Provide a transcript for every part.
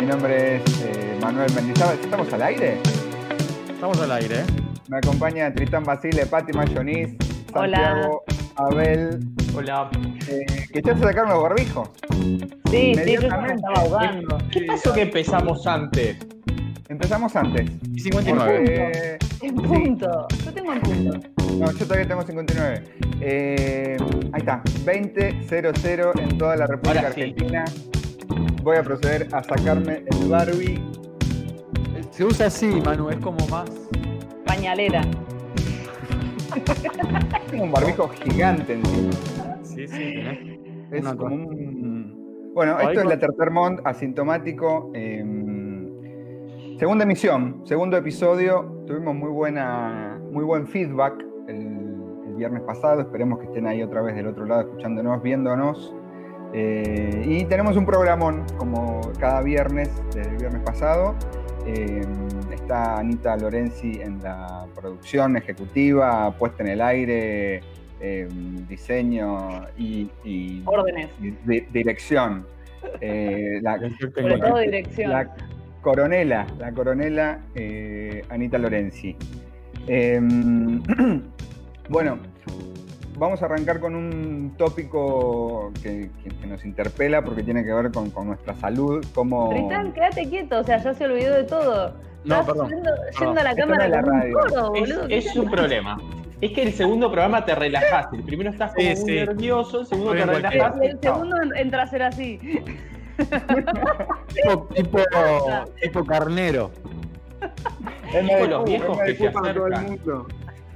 Mi nombre es eh, Manuel Mendizábal. ¿Estamos al aire? Estamos al aire, ¿eh? Me acompaña Tristán Basile, Pati Mayonis, Hola. Santiago, Abel, Hola. eh, que ya se sacaron los barbijos. Sí, sí, yo me estaba ahogando. ¿Qué pasó que empezamos antes? Empezamos antes. Y 59. porque- En punto. Yo tengo en punto. No, yo todavía tengo 59. Eh, ahí está, 20.00 en toda la República Ahora sí. Voy a proceder a sacarme el Barbie. Se usa así, Manu, es como más. Pañalera. Tengo un barbijo gigante encima. Sí, sí, tenés. Es Una como un... Bueno, Ahí esto es la tercer mont asintomático. eh, segunda emisión, segundo episodio. Tuvimos muy buena, muy buen feedback el, el viernes pasado. Esperemos que estén ahí otra vez del otro lado escuchándonos, viéndonos. Eh, y tenemos un programón como cada viernes, desde el viernes pasado. Eh, está Anita Lorenzi en la producción ejecutiva, puesta en el aire, eh, diseño y, y- Órdenes. y di- dirección. Eh, la, Sobre todo dirección. la coronela, la coronela eh, Anita Lorenzi. Em, bueno, vamos a arrancar con un tópico que, que- que nos interpela porque tiene que ver con, con nuestra salud, como... Tristán, quédate quieto, o sea, ya se olvidó de todo. No, Estás perdón, Yendo, perdón. yendo a la cámara es la un radio. toro, Es, boludo. ¿qué es te un problema. Es que el segundo programa te relajás. El primero estás como Sí, muy sí. nervioso, el segundo Estoy te pasa? El segundo en- entra a ser así. Tipo, tipo, tipo carnero. Me Tipo los viejos que se disculpa a todo el acercan.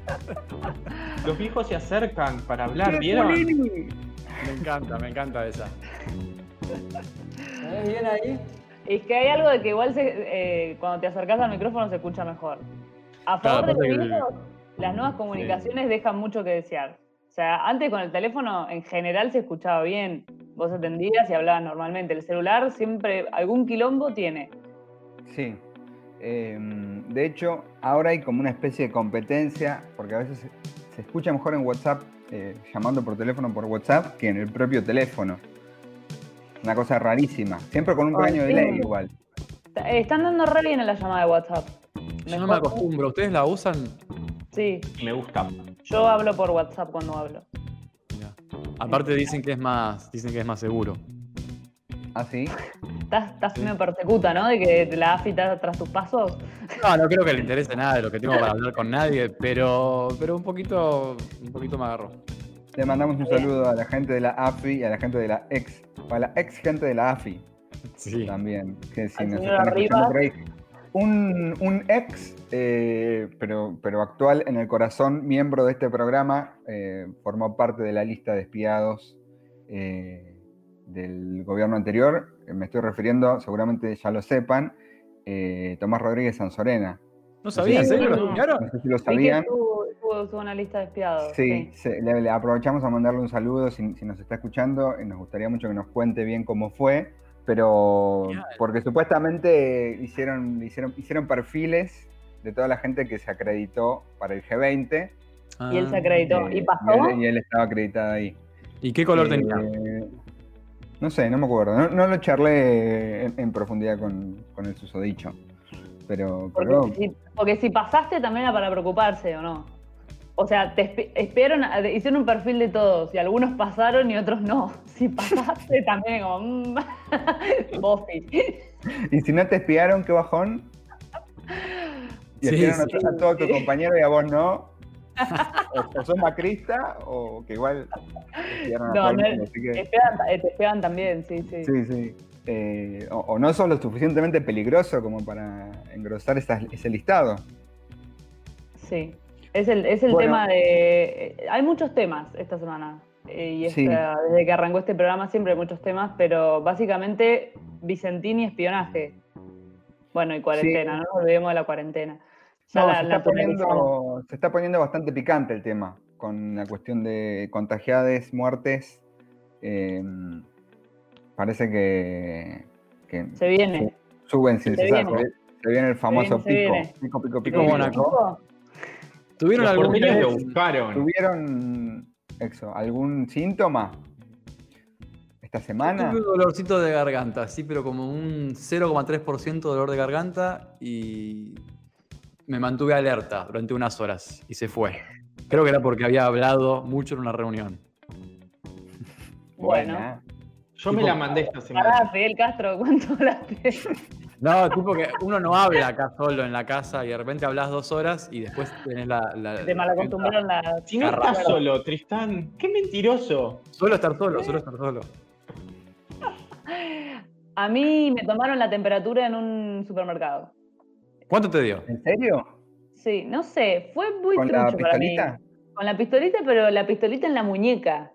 Los viejos se acercan para hablar, ¡Che, ¿vieron? Me encanta, me encanta esa. Es que hay algo de que igual se, eh, cuando te acercás al micrófono se escucha mejor. A Claro, favor de los que viejos, las nuevas comunicaciones dejan mucho que desear. O sea, antes con el teléfono en general se escuchaba bien. Vos atendías y hablabas normalmente. El celular siempre algún quilombo tiene. Sí. Eh, de hecho, ahora hay como una especie de competencia, porque a veces se, se escucha mejor en WhatsApp, eh, llamando por teléfono por WhatsApp, que en el propio teléfono. Una cosa rarísima. Siempre con un Ay, pequeño sí. delay igual. Eh, Están dando re bien en la llamada de WhatsApp. Yo no me acostumbro. ¿Ustedes la usan? Sí, Me gusta. yo hablo por WhatsApp cuando hablo. Aparte dicen que es más, dicen que es más seguro. ¿Ah, sí? Estás, estás medio persecuta, ¿no? De que la AFI está tras tus pasos. No, no creo que le interese nada de lo que tengo para hablar con nadie, pero, pero un poquito, un poquito me agarró. Le mandamos un saludo a la gente de la AFI y a la gente de la ex, a la ex gente de la AFI Sí. también, que si Al nos están escuchando por ahí. Un, un ex, eh, pero, pero actual en el corazón, miembro de este programa, eh, formó parte de la lista de espiados eh, del gobierno anterior. Eh, Me estoy refiriendo, seguramente ya lo sepan, eh, Tomás Rodríguez Sanzorena. No sabía, no. ¿Lo espiaron? No sé si lo sabían. en una lista de espiados. Sí, se- le, le aprovechamos a mandarle un saludo si, si nos está escuchando. y nos gustaría mucho que nos cuente bien cómo fue, pero porque supuestamente hicieron, hicieron, hicieron perfiles de toda la gente que se acreditó para el G20 Y él se Ah. acreditó. eh, ¿Y pasó? él, y él estaba acreditado ahí. ¿Y qué color Eh, tenía? No sé, no me acuerdo. No, no lo charlé en, en profundidad con, con el susodicho. Pero, pero Porque, si, porque si pasaste también era para preocuparse, ¿o no? O sea, te a- hicieron un perfil de todos y algunos pasaron y otros no. Si pasaste también como... mm. ¿Y si no te espiaron, qué bajón? Y Sí, espiaron a sí. to- a, todo tu compañero y a vos no. O, o sos macrista o que igual No, que- Te pegan, eh, te pegan también, sí, sí. Sí, sí. Eh, o, o no sos lo suficientemente peligroso como para engrosar ese listado. Sí. Es el, es el Bueno. tema de. eh, Hay muchos temas esta semana. y Sí. esta- desde que arrancó este programa siempre hay muchos temas, pero básicamente Vicentini espionaje. Bueno, y cuarentena, no nos olvidemos de la cuarentena. Ya No, la se, está poniendo, se está poniendo bastante picante el tema con la cuestión de contagiades, muertes. eh, parece que, que Se viene. suben sin Se cesar. viene. Se, viene el famoso viene, se pico, viene. pico, pico, pico, Pico pico. Mónaco. ¿Tuvieron algún lo buscaron. ¿Tuvieron Exo, algún síntoma esta Yo semana? Tuve un dolorcito de garganta, sí, pero como un 0,3% de dolor de garganta y me mantuve alerta durante unas horas y se fue. Creo que era porque había hablado mucho en una reunión. Bueno. Yo me la mandé esta semana. Pará, Fidel Castro, ¿cuánto hablaste? No, tipo que uno no habla acá solo en la casa y de repente hablas dos horas y después tenés la... la- Te malacostumbraron la. Si no estás solo, Tristán, qué mentiroso. Solo estar solo, solo estar solo. A mí me tomaron la temperatura en un supermercado. ¿Cuánto te dio? ¿En serio? Sí, no sé, fue muy ¿Con la trucho para mí. pistolita? Con la pistolita, pero la pistolita en la muñeca.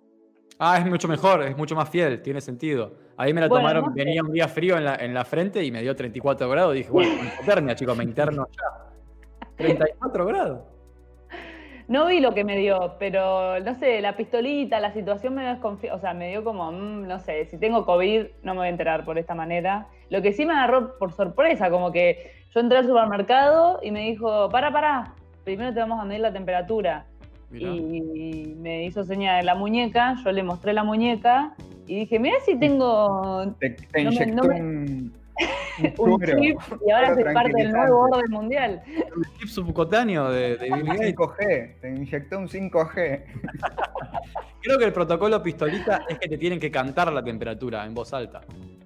Ah, es mucho mejor, es mucho más fiel, tiene sentido. Ahí me la Bueno, tomaron, no sé. venía un día frío en la, en la frente y me dio 34 grados. Dije, bueno, con hipotermia, chicos, me interno ya. 34 grados. No vi lo que me dio, pero no sé, la pistolita, la situación me dio desconfi- o sea, me dio como, mm, no sé, si tengo COVID no me voy a enterar por esta manera. Lo que sí me agarró por sorpresa, como que yo entré al supermercado y me dijo, para, para, primero te vamos a medir la temperatura. Mirá. Y me hizo señal de la muñeca, yo le mostré la muñeca y dije, mira si tengo Te, te No me- inyectó no me- un, un suero, chip y ahora soy parte del nuevo orden mundial. Un chip subcutáneo de, de Bill Gates. 5G, te inyectó un 5G. Creo que el protocolo pistolita es que te tienen que cantar la temperatura en voz alta.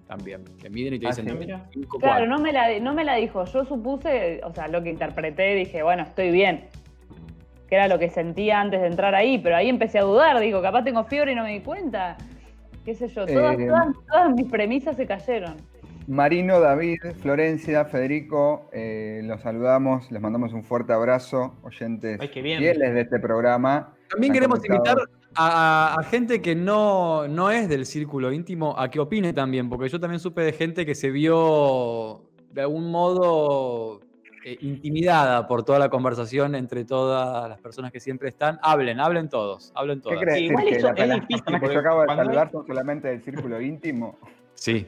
También. Te miden y te Ah, dicen sí. Mira. 5, Claro, no me, la, no me la dijo. Yo supuse, o sea, lo que interpreté, dije, bueno, estoy bien. Que era lo que sentía antes de entrar ahí, pero ahí empecé a dudar. Digo, capaz tengo fiebre y no me di cuenta. Qué sé yo, todas, Eh, todas, todas mis premisas se cayeron. Marino, David, Florencia, Federico, eh, los saludamos, les mandamos un fuerte abrazo, oyentes Ay, qué fieles de este programa. También queremos comentado- invitar a, a gente que no, no es del círculo íntimo a que opine también, porque yo también supe de gente que se vio de algún modo eh, intimidada por toda la conversación entre todas las personas que siempre están. Hablen, hablen todos, hablen ¿Qué todas. crees? Sí, igual que eso la- es las difícil, personas que porque yo acabo de saludar hay- son solamente del círculo íntimo. Sí.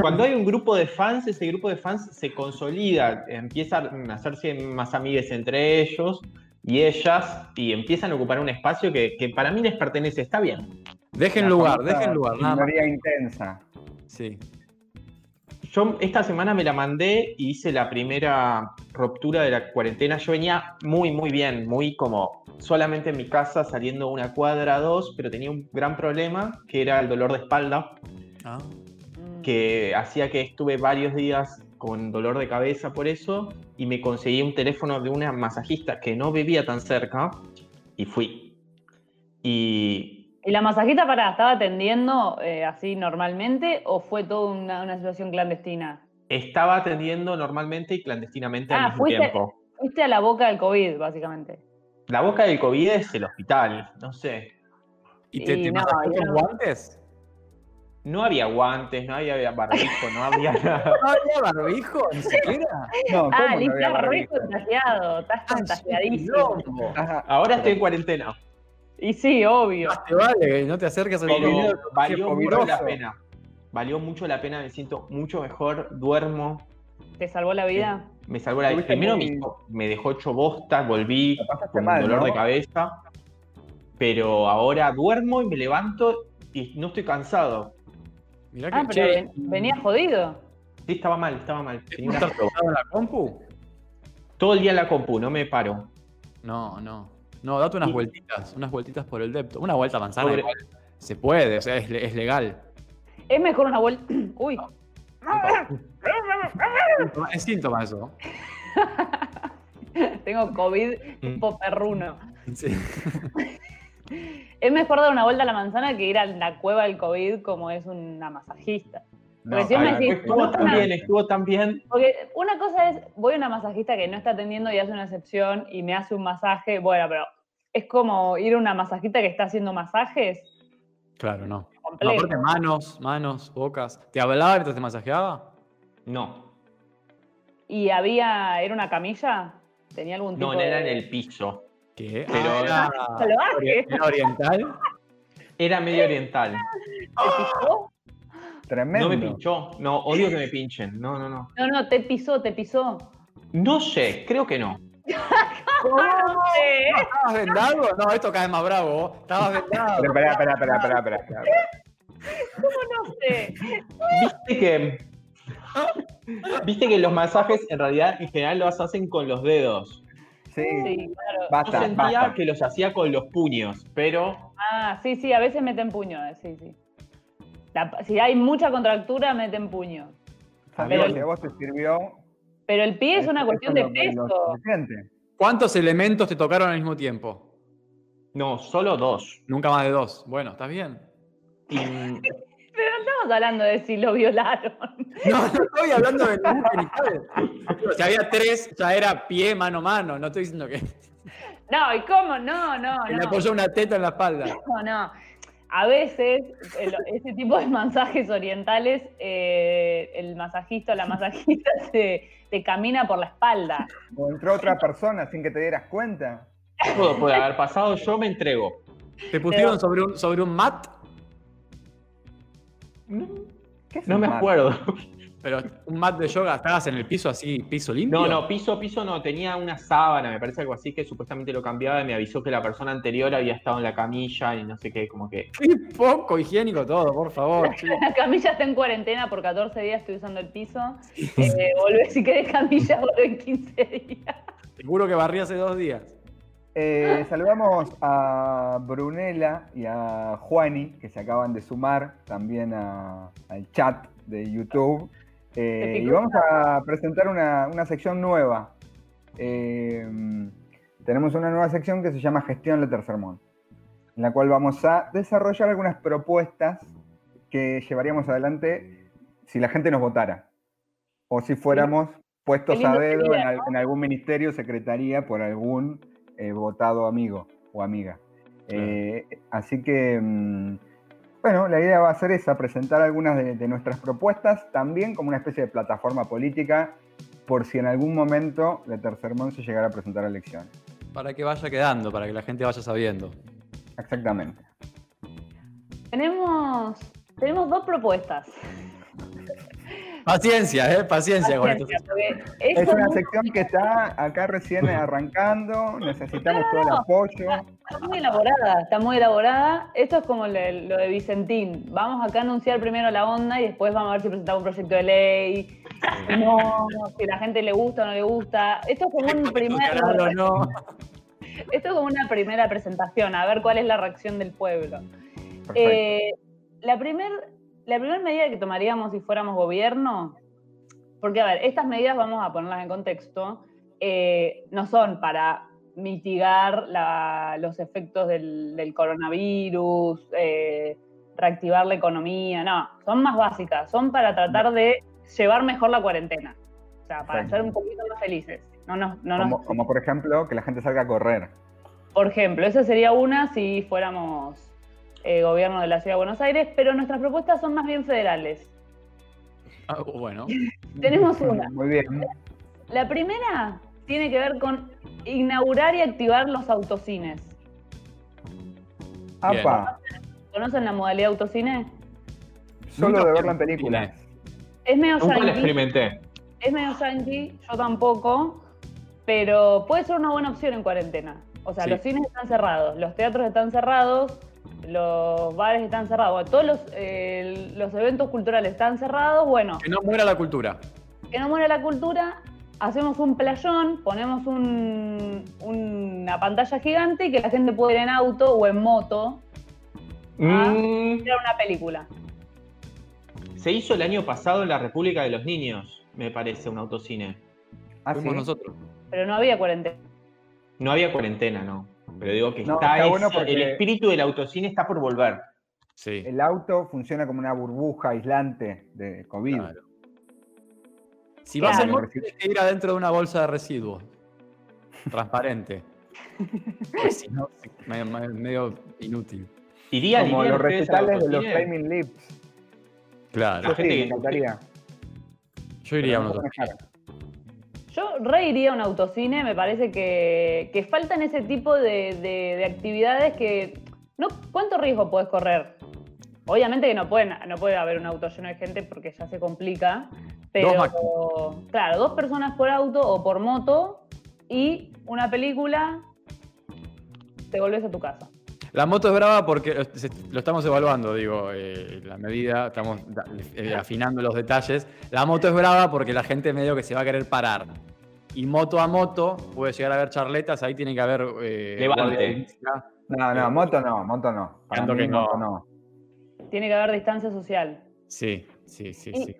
Cuando hay un grupo de fans, ese grupo de fans se consolida, empiezan a hacerse más amigues entre ellos y ellas y empiezan a ocupar un espacio que, que para mí les pertenece. Está bien. Dejen La lugar, dejen lugar, nada intensa. Sí. Yo esta semana me la mandé y hice la primera ruptura de la cuarentena. Yo venía muy, muy bien, muy como solamente en mi casa, saliendo una cuadra, dos, pero tenía un gran problema que era el dolor de espalda. Ah. Que hacía que estuve varios días con dolor de cabeza por eso y me conseguí un teléfono de una masajista que no vivía tan cerca y fui. Y ¿Y la masajita para estaba atendiendo eh, así normalmente o fue toda una, una situación clandestina? estaba atendiendo normalmente y clandestinamente Ah, al mismo fuiste- tiempo. Fuiste a la boca del COVID, básicamente. La boca del COVID es el hospital, no sé. ¿Y te, Y te no, no- guantes? No había guantes, no había barbijo, no había nada. ¿No había barbijo? ¿Ni siquiera? No, ¿cómo Ah, no estás re barbijo? contagiado, estás Ah, contagiadísimo. Ahora estoy en cuarentena, Y sí, obvio. Más te vale no te acerques al valió mucho la pena. Valió mucho la pena, me siento mucho mejor, duermo, ¿Te salvó la vida? Me salvó la vida. Primero muy- me, dejó hecho bosta, volví con mal, dolor ¿no? de cabeza. Pero ahora duermo y me levanto y no estoy cansado. Mirá que, Ah, pero che, venía jodido. Sí, estaba mal, estaba mal. Tenía una- ¿estás sentado en la compu? Todo el día en la compu, no me paro. No, no. No, date unas Y- vueltitas, unas vueltitas por el depto. Una vuelta manzana Sobre- igual se puede, o sea, es, le- es legal. Es mejor una vuelta. Uy, Es síntoma eso. tengo COVID Mm. tipo perruno. Sí. Es mejor dar una vuelta a la manzana que ir a la cueva del COVID como es una masajista. No, Porque si vos me decís, Estuvo tan bien, estuvo tan bien. Porque una cosa es, voy a una masajista que no está atendiendo y hace una excepción y me hace un masaje, bueno, pero es como ir a una masajita que está haciendo masajes. Claro, no. No, Complejo. aparte manos, manos, bocas. ¿Te hablaba mientras te masajeaba? No, Y había, ¿era una camilla? ¿Tenía algún tipo no, era de- en el piso. ¿Qué? Pero- Ah, era, ¿era oriental. Era medio oriental. ¿Te pisó? Tremendo. No me pinchó. No, odio que me pinchen. No, no, no. No, no, te pisó, te pisó. No sé, creo que no. Eh, ¿Estabas vendado? No, esto cae más bravo. Estabas vendado. Espera, espera, espera, espera, espera, espera. no sé. Viste que. Viste que los masajes en realidad en general los hacen con los dedos. Sí, Sí, claro. Yo basta, sentía basta. que los hacía con los puños, pero Ah, sí, sí, a veces meten puño, eh, sí, sí. La- si hay mucha contractura, meten puño. Amigo, Pero- si a vos te sirvió. Pero el pie es una eso cuestión es de peso. ¿Cuántos elementos te tocaron al mismo tiempo? no, solo dos. Nunca más de dos. Bueno, ¿estás bien? Pero no estamos hablando de si lo violaron. No, no estoy hablando de ningún genital. Si había tres, ya era pie, mano, mano. No estoy diciendo que, No, ¿y cómo? No, no, que le no. apoyó una teta en la espalda. No, no. A veces, el- ese tipo de masajes orientales, eh, el masajista o la masajista te, te camina por la espalda. O entró otra persona sin que te dieras cuenta. todo puede haber pasado, yo me entrego. ¿Te pusieron sobre un, sobre un mat? No, ¿Qué es no un me mat? acuerdo. Pero un mat de yoga, ¿estabas en el piso así, piso limpio? No, no, piso, piso no, tenía una sábana, me parece algo así, que supuestamente lo cambiaba y me avisó que la persona anterior había estado en la camilla y no sé qué, como que... Qué poco higiénico todo, por favor. chico. La camilla está en cuarentena por 14 días, estoy usando el piso. Eh, volvé, si querés camilla, volvé en 15 días. Seguro que barrí hace dos días. Eh, saludamos a Brunella y a Juani, que se acaban de sumar también a- al chat de YouTube. Eh, y vamos a presentar una, una sección nueva. Eh, tenemos una nueva sección que se llama Gestión de Tercermón, en la cual vamos a desarrollar algunas propuestas que llevaríamos adelante si la gente nos votara. O si fuéramos puestos a dedo en, en algún ministerio, secretaría, por algún eh, votado amigo o amiga. Eh, así que, mm, bueno, la idea va a ser esa, presentar algunas de, de nuestras propuestas, también como una especie de plataforma política, por si en algún momento de Tercermón se llegara a presentar a elecciones. Para que vaya quedando, para que la gente vaya sabiendo. Exactamente. Tenemos, tenemos dos propuestas. Paciencia, ¿eh? Paciencia con esto. Paciencia, Es una sección que está acá recién arrancando, necesitamos todo el apoyo. Está muy elaborada, está muy elaborada. Esto es como lo de, lo de Vicentín. Vamos acá a anunciar primero la onda y después vamos a ver si presentamos un proyecto de ley. Si No, si la gente le gusta o no le gusta. Esto es como un primer, Claro, no. esto es como una primera presentación, a ver cuál es la reacción del pueblo. Eh, la primera la primer medida que tomaríamos si fuéramos gobierno, porque a ver, estas medidas vamos a ponerlas en contexto, eh, no son para mitigar la- los efectos del, del coronavirus, eh, reactivar la economía, no, son más básicas, son para tratar de llevar mejor la cuarentena, o sea, para ser un poquito más felices. No nos- no nos- como, como por ejemplo que la gente salga a correr. por ejemplo, esa sería una si fuéramos eh, gobierno de la Ciudad de Buenos Aires, pero nuestras propuestas son más bien federales. Ah, bueno. Tenemos una. Muy bien. La primera tiene que ver con inaugurar y activar los autocines. Apa, ¿Conocen la modalidad autocine? solo de verla en películas. Es medio Nunca lo yankee, experimenté. es medio yankee, yo tampoco, pero puede ser una buena opción en cuarentena. O sea, Sí. los cines están cerrados, los teatros están cerrados, los bares están cerrados, bueno, todos los, eh, los eventos culturales están cerrados, bueno, Que no muera la cultura. que no muera la cultura, hacemos un playón, ponemos un- una pantalla gigante y que la gente puede ir en auto o en moto. Mm, a ver una película. se hizo el año pasado en la República de los Niños, me parece, un autocine. Ah, Fuimos ¿sí? nosotros. Pero no había cuarentena. No había cuarentena, no. Pero digo que No, está, está esa- bueno porque- el espíritu del autocine está por volver. Sí. El auto funciona como una burbuja aislante de COVID. Claro. Si vas Claro. en moto, tienes que ir adentro de una bolsa de residuos. Transparente. Si no, medio, medio inútil. Iría, Como los al recitales de los? Flaming Lips. Claro. Yo La sí, gente me que- encantaría. Yo iría a un Yo re iría a un autocine, me parece que, que faltan ese tipo de, de- de actividades que. No, ¿Cuánto riesgo puedes correr? Obviamente que no, pueden, no puede haber un auto lleno de gente porque ya se complica. Pero, claro, dos personas por auto o por moto y una película, te volvés a tu casa. La moto es brava porque lo estamos evaluando, digo, eh, la medida, estamos eh, afinando los detalles. La moto es brava porque la gente medio que se va a querer parar. Y moto a moto puede llegar a haber charletas, ahí tiene que haber... eh, Levante. No, no, moto no, moto no. Para mí, que no. moto no. Tiene que haber distancia social. Sí, sí, sí, Y- sí.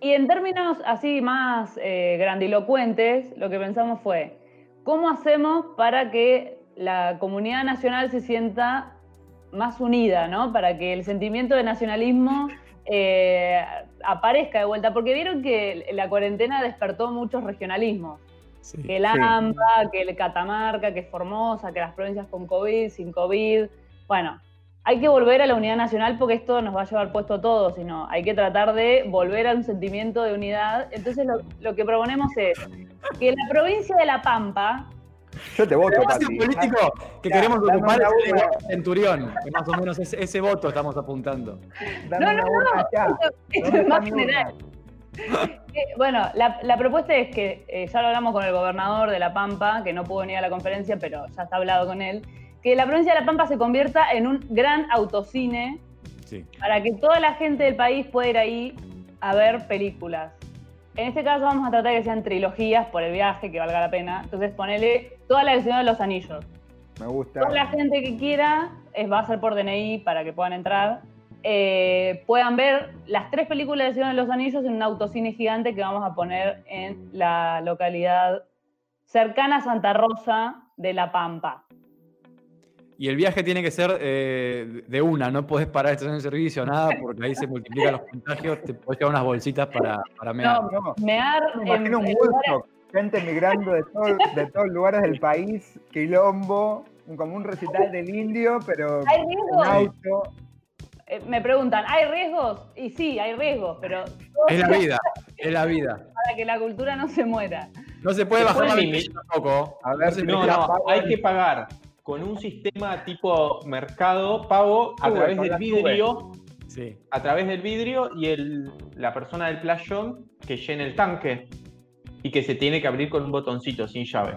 Y en términos así más eh, grandilocuentes, lo que pensamos fue, ¿cómo hacemos para que la comunidad nacional se sienta más unida, ¿no? Para que el sentimiento de nacionalismo eh, aparezca de vuelta, porque vieron que la cuarentena despertó muchos regionalismos, sí. que el AMBA, que el Catamarca, que Formosa, que las provincias con COVID, sin COVID. Bueno, hay que volver a la unidad nacional porque esto nos va a llevar puesto a todos, sino hay que tratar de volver a un sentimiento de unidad. Entonces lo, lo que proponemos es que la provincia de La Pampa, Yo te voto, El político que Ya, queremos ocupar es el de Centurión, que más o menos ese, ese voto estamos apuntando. Dame No, una no, ya. esto, esto ¿Dónde es más general. Eh, Bueno, la, la propuesta es que, eh, ya lo hablamos con el gobernador de La Pampa, que no pudo venir a la conferencia, pero ya está hablado con él, que la provincia de La Pampa se convierta en un gran autocine Sí. para que toda la gente del país pueda ir ahí a ver películas. En este caso vamos a tratar de que sean trilogías por el viaje, que valga la pena. Entonces ponele toda la Señor de los Anillos. Me gusta. Toda la gente que quiera es, va a ser por DNI para que puedan entrar. eh, puedan ver las tres películas de Señor de los Anillos en un autocine gigante que vamos a poner en la localidad cercana a Santa Rosa de La Pampa. Y el viaje tiene que ser eh, de una, no podés parar estación de servicio, nada, porque ahí se multiplican los contagios, te podés llevar unas bolsitas para, para mear. No, No, mear me en, imagino un en Woodstock. Gente migrando de, todo- de todos lugares del país, quilombo, como un recital del indio, pero ¿Hay en riesgos? auto. Eh, me preguntan, ¿hay riesgos? Y sí, hay riesgos, pero todo Es la vida, es la vida. para que la cultura no se muera. No se puede Se bajar la tampoco. A ver No, no, hay que pagar con un sistema tipo mercado pago a través del vidrio, Sí. a través del vidrio y el, la persona del playón que llene el tanque y que se tiene que abrir con un botoncito sin llave.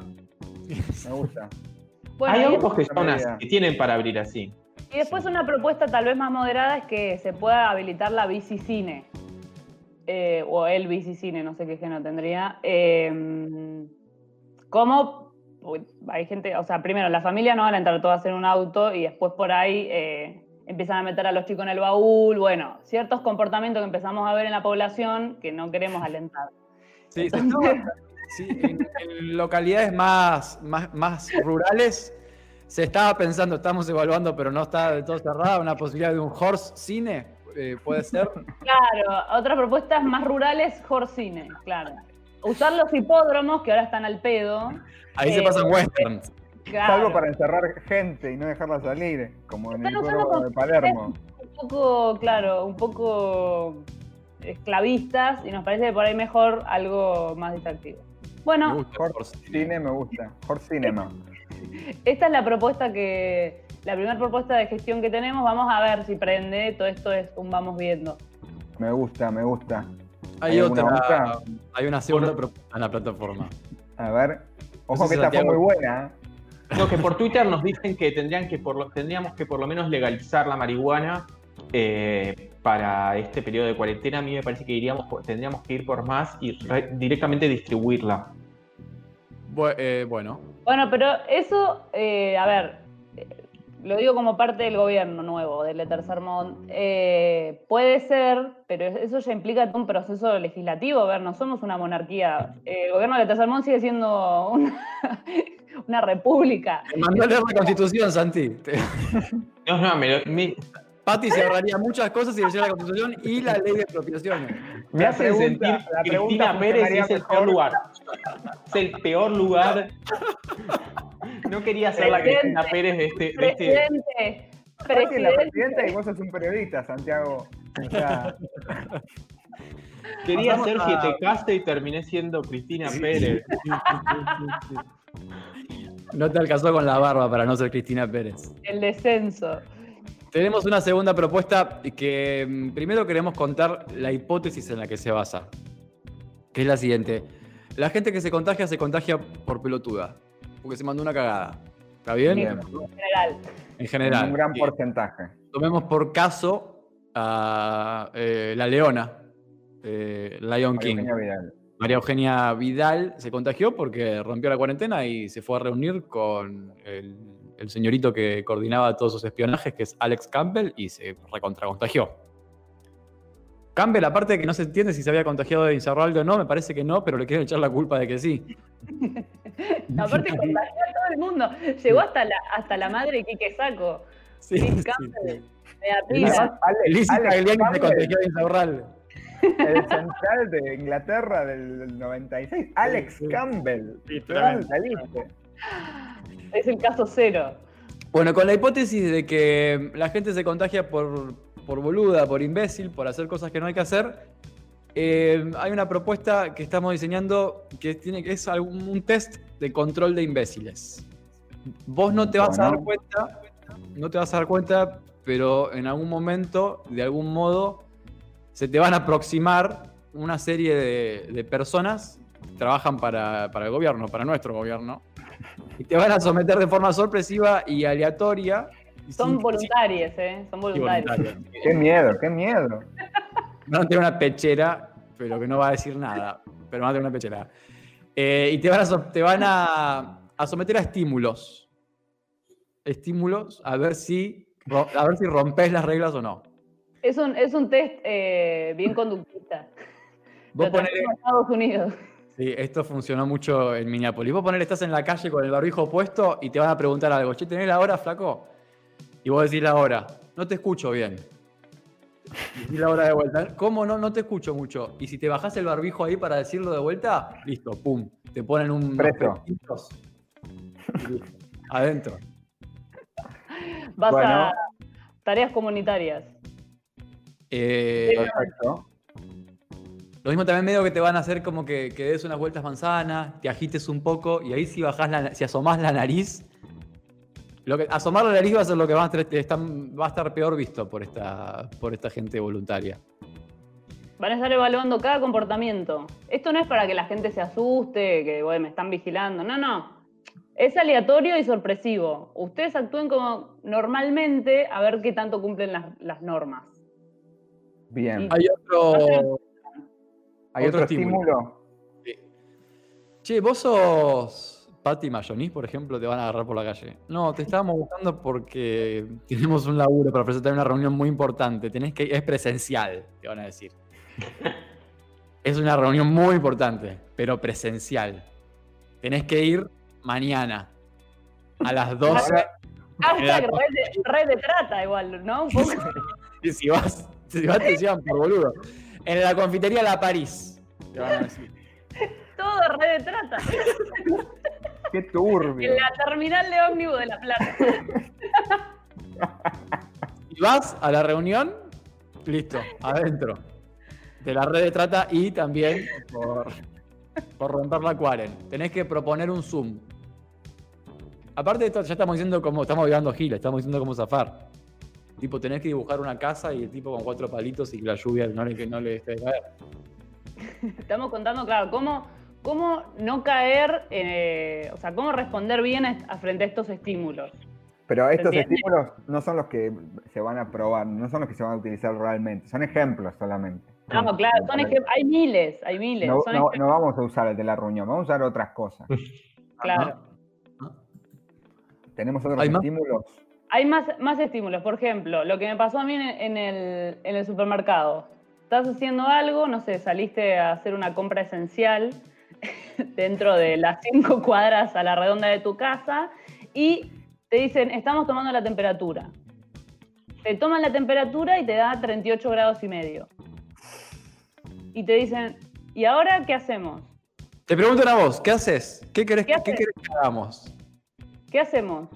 Me gusta. Bueno, Hay autos que, son así, que tienen para abrir así. Y después una propuesta tal vez más moderada es que se pueda habilitar la bicicine. Eh, o el bicicine, no sé qué género tendría. Eh, ¿Cómo? Hay gente, o sea, primero, la familia no van a entrar todas en un auto y después por ahí eh, empiezan a meter a los chicos en el baúl. Bueno, ciertos comportamientos que empezamos a ver en la población que no queremos alentar. Sí, en, en localidades más, más, más rurales se estaba pensando, estamos evaluando, pero no está del todo cerrada, una posibilidad de un horse cine, eh, puede ser. Claro, otras propuestas más rurales, Jorcine, claro. Usar los hipódromos, que ahora están al pedo. Ahí se Eh, pasan westerns. Claro. Salvo para encerrar gente y no dejarla salir, como en el pueblo de Palermo. un poco, claro, un poco esclavistas y nos parece que por ahí mejor algo más distractivo. Me Bueno, gusta Horse horse Cine me gusta. Horse Cinema. esta es la propuesta que, la primera propuesta de gestión que tenemos. Vamos a ver si prende. Todo esto es un vamos viendo. Me gusta, me gusta. Hay, ¿Hay alguna otra, otra? hay una segunda propuesta en la plataforma. A ver. Ojo sé que si esta fue muy buena. ¿eh? No, que por Twitter nos dicen que tendrían que por lo, tendríamos que por lo menos legalizar la marihuana eh, para este periodo de cuarentena. A mí me parece que iríamos tendríamos que ir por más y re- directamente distribuirla. Bu- eh, bueno, Bueno, pero eso, eh, a ver, lo digo como parte del gobierno nuevo, del Tercer Mont, eh, puede ser, pero eso ya implica todo un proceso legislativo, a ver, no somos una monarquía. Eh, el gobierno del Tercer Mont sigue siendo una, una república. te mandó a leer la constitución, Santi. No, no, me lo- me- Pati se ahorraría muchas cosas si leyera la constitución y la ley de expropiaciones. Me hace pregunta- sentir la Cristina Pérez es el peor lugar. Es el peor lugar. No quería ser la Presidente. Cristina Pérez de este. de este- Presidente, Vos sos la presidenta y presidente. vos sos un periodista, Santiago. O sea, Quería Pasamos ser a- Gietecaste y terminé siendo Cristina Pérez. No te alcanzó con la barba para no ser Cristina Pérez. El descenso. Tenemos una segunda propuesta que mm, primero queremos contar la hipótesis en la que se basa, que es la siguiente. La gente que se contagia se contagia por pelotuda, porque se mandó una cagada. ¿Está bien? En general. En general. un gran porcentaje. Tomemos por caso a eh, la leona, eh, Lion María King. Eugenia Vidal. María Eugenia Vidal se contagió porque rompió la cuarentena y se fue a reunir con el, el señorito que coordinaba todos sus espionajes, que es Alex Campbell, y se recontracontagió. Campbell, aparte de que no se entiende si se había contagiado de Insaurralde o no, me parece que no, pero le quieren echar la culpa de que sí. Aparte contagió a todo el mundo. Llegó hasta la, hasta la madre de Quique Saco. Sí, Chris sí, Campbell. sí. Pila. Alex, Alex Tagliani se Campbell, contagió de Insaurralde. el central de Inglaterra del 96, Alex Sí, sí. Campbell. Literalmente. Es el caso cero. Bueno, con la hipótesis de que la gente se contagia por, por boluda, por imbécil, por hacer cosas que no hay que hacer, eh, hay una propuesta que estamos diseñando que, tiene, que es algún, un test de control de imbéciles. Vos no te vas a dar cuenta, no te vas a dar cuenta, pero en algún momento, de algún modo, se te van a aproximar una serie de, de personas que trabajan para, para el gobierno, para nuestro gobierno, y te van a someter de forma sorpresiva y aleatoria. y Son sin- voluntarios, ¿eh? Son sin- y voluntarios. voluntaria. Qué miedo, qué miedo. Van a tener una pechera, pero que no va a decir nada. Pero van a tener una pechera. Eh, y te van, a, te van a, a someter a estímulos. Estímulos a ver si, a ver si rompes las reglas o no. Es un, es un test eh, bien conductista. Vos ponele- Estados Unidos. Sí, esto funcionó mucho en Minneapolis. Vos ponele, estás en la calle con el barbijo puesto y te van a preguntar algo. Che, ¿tenés la hora, flaco? Y vos decís la hora. No te escucho bien. Decís la hora de vuelta. ¿Cómo no? No te escucho mucho. Y si te bajás el barbijo ahí para decirlo de vuelta, listo, pum. Te ponen un. Preso. Adentro. Vas Bueno. a tareas comunitarias. Eh, Perfecto. Lo mismo también medio que te van a hacer como que, que des unas vueltas manzanas, te agites un poco y ahí si bajás la, si asomás la nariz, lo que, asomar la nariz va a ser lo que va a, estar, va a estar peor visto por esta, por esta gente voluntaria. Van a estar evaluando cada comportamiento. Esto no es para que la gente se asuste, que bueno, me están vigilando. No, no. Es aleatorio y sorpresivo. Ustedes actúen como normalmente a ver qué tanto cumplen las, las normas. Bien. Hay otro. ¿Hay otro otro estímulo. estímulo? Che, vos sos Patty Mayonis, por ejemplo, te van a agarrar por la calle. No, te estábamos buscando porque tenemos un laburo para presentar una reunión muy importante. Tenés que es presencial, te van a decir. es una reunión muy importante, pero presencial. Tenés que ir mañana a las 12. Hashtag red red de trata igual, ¿no? Un poco. Y si vas, si vas te llevan por boludo. En la confitería La París. Te van a decir. Todo red de trata. Qué turbio. En la terminal de ómnibus de La Plata. Y vas a la reunión, listo, adentro. De la red de trata y también por, por romper la cuaren. Tenés que proponer un Zoom. Aparte de esto, ya estamos diciendo cómo, estamos viendo Gil, estamos diciendo cómo zafar. Tipo, tenés que dibujar una casa y el tipo con cuatro palitos y que la lluvia no le, que no le esté caer. Estamos contando, claro, cómo, cómo no caer, eh, o sea, cómo responder bien a, a frente a estos estímulos. Pero estos estímulos no son los que se van a probar, no son los que se van a utilizar realmente, son ejemplos solamente. No, claro, son ejem- hay miles, hay miles. No, son no- ejem- no vamos a usar el de la reunión, vamos a usar otras cosas. claro. Tenemos otros ¿Hay más? Hay más, más estímulos. Por ejemplo, lo que me pasó a mí en, en el, en el supermercado. Estás haciendo algo, no sé, saliste a hacer una compra esencial dentro de las cinco cuadras a la redonda de tu casa y te dicen, estamos tomando la temperatura. Te toman la temperatura y te da 38 grados y medio. y te dicen, ¿y ahora qué hacemos? Te preguntan a vos, ¿qué haces? ¿Qué querés, ¿Qué ¿qué haces? querés que hagamos? ¿Qué hacemos?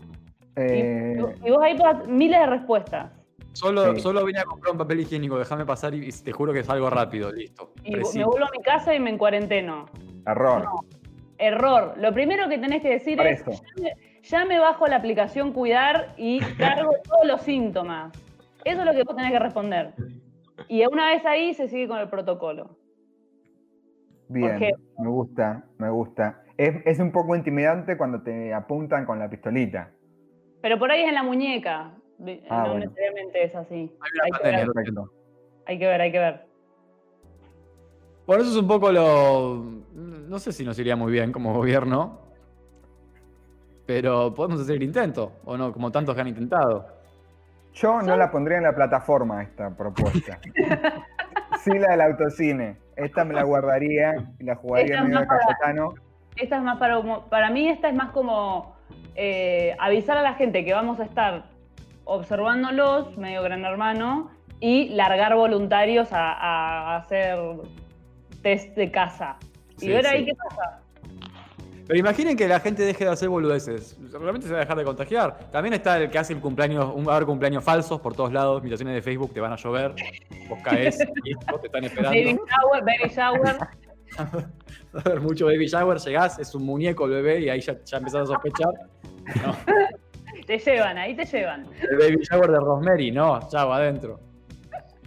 Y- Eh, y, vos ahí podés- miles de respuestas. Solo, Sí. solo vine a comprar un papel higiénico, déjame pasar y, y te juro que es algo rápido, listo. Y me vuelvo a mi casa y me encuarenteno. error. Error. Lo primero que tenés que decir es, ya me, ya me bajo la aplicación Cuidar y cargo todos los síntomas. Eso es lo que vos tenés que responder. Y una vez ahí se sigue con el protocolo. Bien, me gusta, me gusta. Es, es un poco intimidante cuando te apuntan con la pistolita. Pero por ahí es en la muñeca. Ah, no bueno. necesariamente es así. Hay una Hay que, pandemia, ver, hay que ver, hay que ver. Por eso es un poco lo. No sé si nos iría muy bien como gobierno. Pero podemos hacer el intento, ¿o no? Como tantos que han intentado. Yo no la pondría en la plataforma esta propuesta. sí la del autocine. Esta me la guardaría y la jugaría Esta es medio de Cayetano. Esta es más para, para mí esta es más como eh, avisar a la gente que vamos a estar observándolos, medio gran hermano, y largar voluntarios a, a hacer test de casa. Y Sí, ver sí. ahí qué pasa. Pero imaginen que la gente deje de hacer boludeces. Realmente se va a dejar de contagiar. También está el que hace el cumpleaños, un, haber cumpleaños falsos por todos lados, invitaciones de Facebook te van a llover. Vos caes, listo, te están esperando. Baby shower, baby shower. Va a haber mucho baby shower, llegás, es un muñeco el bebé y ahí ya, ya empezás a sospechar. No, te llevan, ahí te llevan. el baby shower de Rosemary, no, chavo, adentro.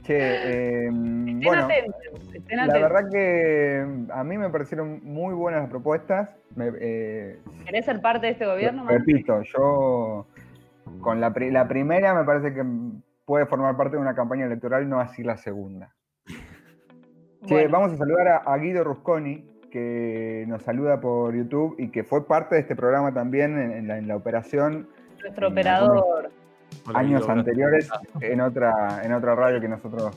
Che, eh, Estén bueno, atentos, estén la atentos. verdad que a mí me parecieron muy buenas las propuestas. Me- eh, ¿Querés ser parte de este gobierno? Repito, yo con la, la primera me parece que puede formar parte de una campaña electoral, no así la segunda. Che, vamos a saludar a, a Guido Rusconi, que nos saluda por YouTube y que fue parte de este programa también en, en la, en la operación nuestro en operador. Hola, años Guido, anteriores en otra, en otra radio que nosotros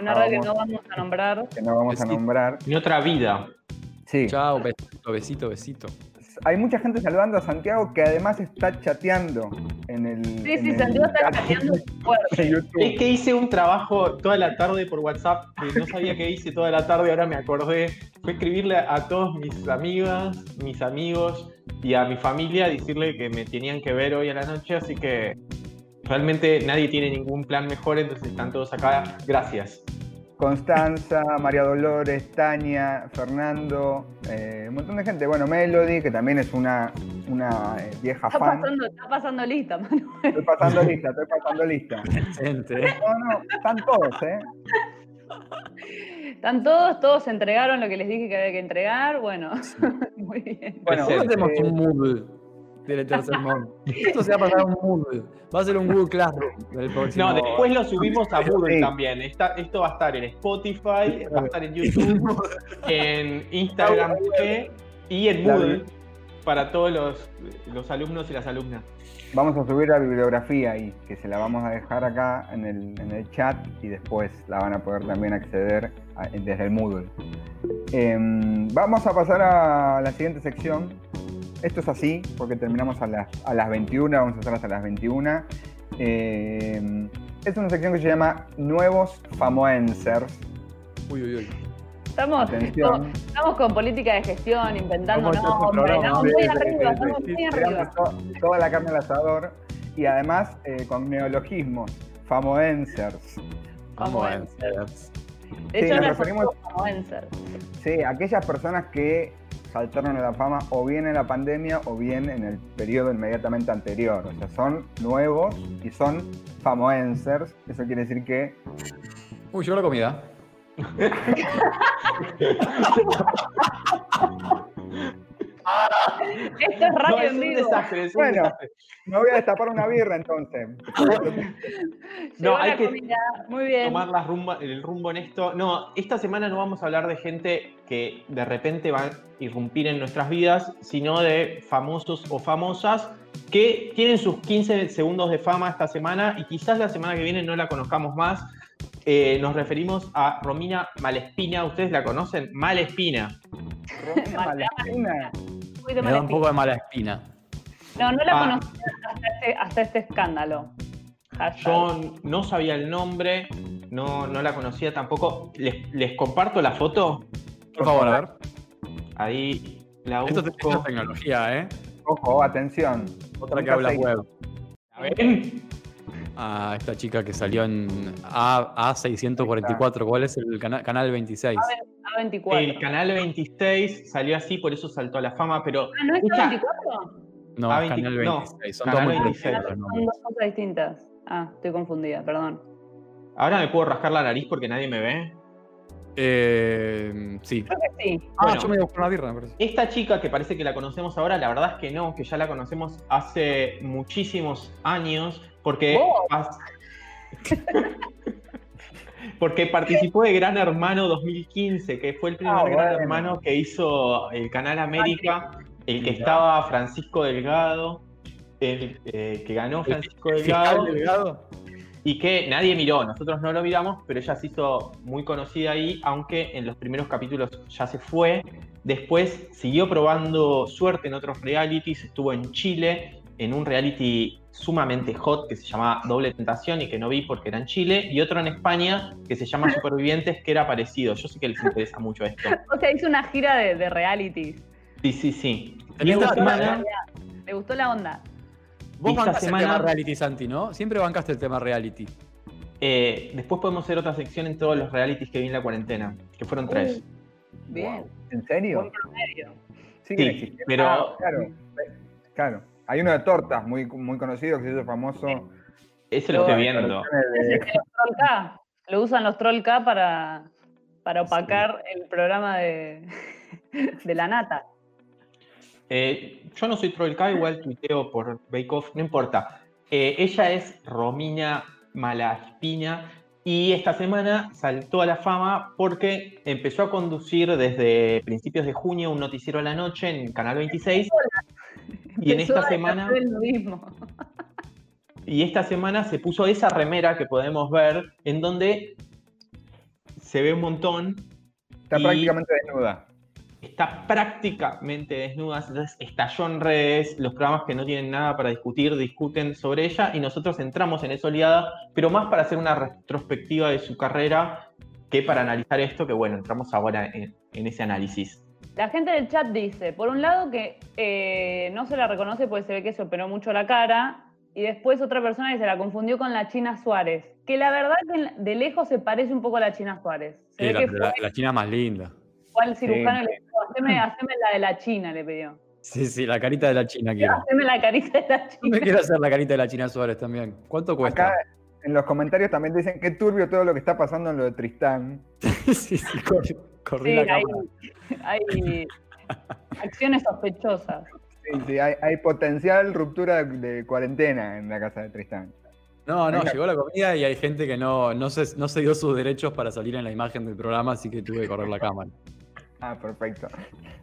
Una radio que no vamos a nombrar. que no vamos a nombrar. En otra vida. Sí, Chao, besito, besito, besito. Hay mucha gente saludando a Santiago que además está chateando en el Sí, en sí, el Santiago está chat chateando. Es que hice un trabajo toda la tarde por WhatsApp que no sabía que hice toda la tarde, ahora me acordé. Fue escribirle a todos mis amigas, mis amigos y a mi familia, decirle que me tenían que ver hoy a la noche, así que realmente nadie tiene ningún plan mejor, entonces están todos acá. Gracias. Constanza, María Dolores, Tania, Fernando, eh, un montón de gente. Bueno, Melody, que también es una, una eh, vieja Está fan. pasando, está pasando lista, Manuel. Estoy pasando lista, estoy pasando lista. Excelente. No, no, están todos, ¿eh? Están todos, todos entregaron lo que les dije que había que entregar. Bueno, muy bien. Bueno, ¿Cómo hacemos un Moodle del tercer mundo? Esto se va a pasar a un Moodle. Va a ser un Google Classroom próximo. No, después lo subimos a Moodle Sí. también. Está- esto va a estar en Spotify, va a estar en YouTube, en Instagram TV y en Moodle para todos los, los alumnos y las alumnas. Vamos a subir la bibliografía ahí, que se la vamos a dejar acá en el, en el chat y después la van a poder también acceder a- desde el Moodle. Em, vamos a pasar a la siguiente sección. Esto es así, porque terminamos a las, a las 21, vamos a hacer hasta las 21. Em, es una sección que se llama Nuevos Famoensers. Uy, uy, uy. Estamos, estamos con política de gestión, inventando a nombres. Estamos muy arriba, estamos muy arriba. to- toda la carne al asador y además eh, con neologismos, famoensers. A. De Sí, hecho, nos referimos- influencers. Sí, aquellas personas que saltaron a la fama o bien en la pandemia o bien en el periodo inmediatamente anterior. O sea, son nuevos y son famoensers. Eso quiere decir que Uy, llegó la comida. Esto es No, radio es en un vivo. desastre, es un Bueno. desastre. me voy a destapar una birra entonces. Llegó hay que. Muy bien. tomar la rumba- el rumbo en esto. No, esta semana no vamos a hablar de gente que de repente va a irrumpir en nuestras vidas, sino de famosos o famosas que tienen sus 15 segundos de fama esta semana y quizás la semana que viene no la conozcamos más. Eh, nos referimos a Romina Malespina. ¿Ustedes la conocen? Malespina. Romina Malespina. Me da un poco de mala espina. No, no la Ah. conocía hasta este, hasta este escándalo. Hashtag. Yo no sabía el nombre. No, no la conocía tampoco. Les, les comparto la foto. Por favor, a ver. Ahí la Esto, busco. esto es tecnología, ¿eh? Ojo, atención. Otra que habla web. A ver. Ah, esta chica que salió en A, A644. ¿Cuál es el cana- canal 26? A24. El canal 26 salió así, por eso saltó a la fama, pero Ah, ¿no es Escucha. A24? No, A20 canal no, 26. Son canal dos muy 26. parecidos los Son dos cosas distintas. Ah, estoy confundida, perdón. ahora me puedo rascar la nariz porque nadie me ve. Eh, sí. Creo que sí. Ah, Bueno. yo me voy a buscar una birra, me parece. Esta chica que parece que la conocemos ahora, la verdad es que no, que ya la conocemos hace muchísimos años, porque, porque participó de Gran Hermano 2015, que fue el primer Ah, Gran bueno. Hermano que hizo el Canal América, el que estaba Francisco Delgado, el eh, que ganó Francisco Delgado. Y que nadie miró, nosotros no lo miramos, pero ella se hizo muy conocida ahí, aunque en los primeros capítulos ya se fue. Después siguió probando suerte en otros realities, estuvo en Chile en un reality sumamente hot que se llamaba Doble Tentación y que no vi porque era en Chile, y otro en España que se llama Supervivientes que era parecido. Yo sé que les interesa mucho esto. O sea, hizo una gira de, de reality. Sí, sí, sí. La- semana, Me gustó la onda. Vos bancaste semana- el tema reality, Santi, ¿no? Siempre bancaste el tema reality. eh, después podemos hacer otra sección en todos los realities que vi en la cuarentena, que fueron tres. Bien. ¿En serio? Buen promedio. Siguen Sí, existiendo. pero- Ah, claro, claro. Hay uno de tortas muy, muy conocido que se hizo famoso. Ese lo estoy viendo. De- Troll K. Lo usan los Troll K para, para opacar el programa de, de la nata. Eh, yo no soy Troll K, igual tuiteo por Bake Off, no importa. Eh, ella es Romina Malaspina y esta semana saltó a la fama porque empezó a conducir desde principios de junio un noticiero a la noche en Canal 26 y en esta semana y esta semana se puso esa remera que podemos ver en donde se ve un montón Está Y- prácticamente desnuda. Está prácticamente desnuda, entonces estalló en redes, los programas que no tienen nada para discutir discuten sobre ella y nosotros entramos en esa oleada, pero más para hacer una retrospectiva de su carrera que para analizar esto, que bueno, entramos ahora en, en ese análisis. La gente del chat dice, por un lado que eh, no se la reconoce porque se ve que se operó mucho la cara, y después otra persona que se la confundió con la China Suárez, que la verdad que de lejos se parece un poco a la China Suárez. Se Sí, ve la, que la- fue, la china más linda. Fue al cirujano Sí. y le dijo, haceme, haceme la de la China, le pidió. Sí, sí, la carita de la china quiero. Haceme la carita de la Yo me China. quiero hacer la carita de la China Suárez también. ¿Cuánto cuesta? Acá en los comentarios también dicen que turbio todo lo que está pasando en lo de Tristán. sí, sí, corrí, corrí Sí, la hay, cámara. hay acciones sospechosas. Sí, sí, hay, hay potencial ruptura de cuarentena en la casa de Tristán. No, no, Venga. llegó la comida y hay gente que no, no, se, no se dio sus derechos para salir en la imagen del programa, así que tuve que correr la cámara. Ah, perfecto.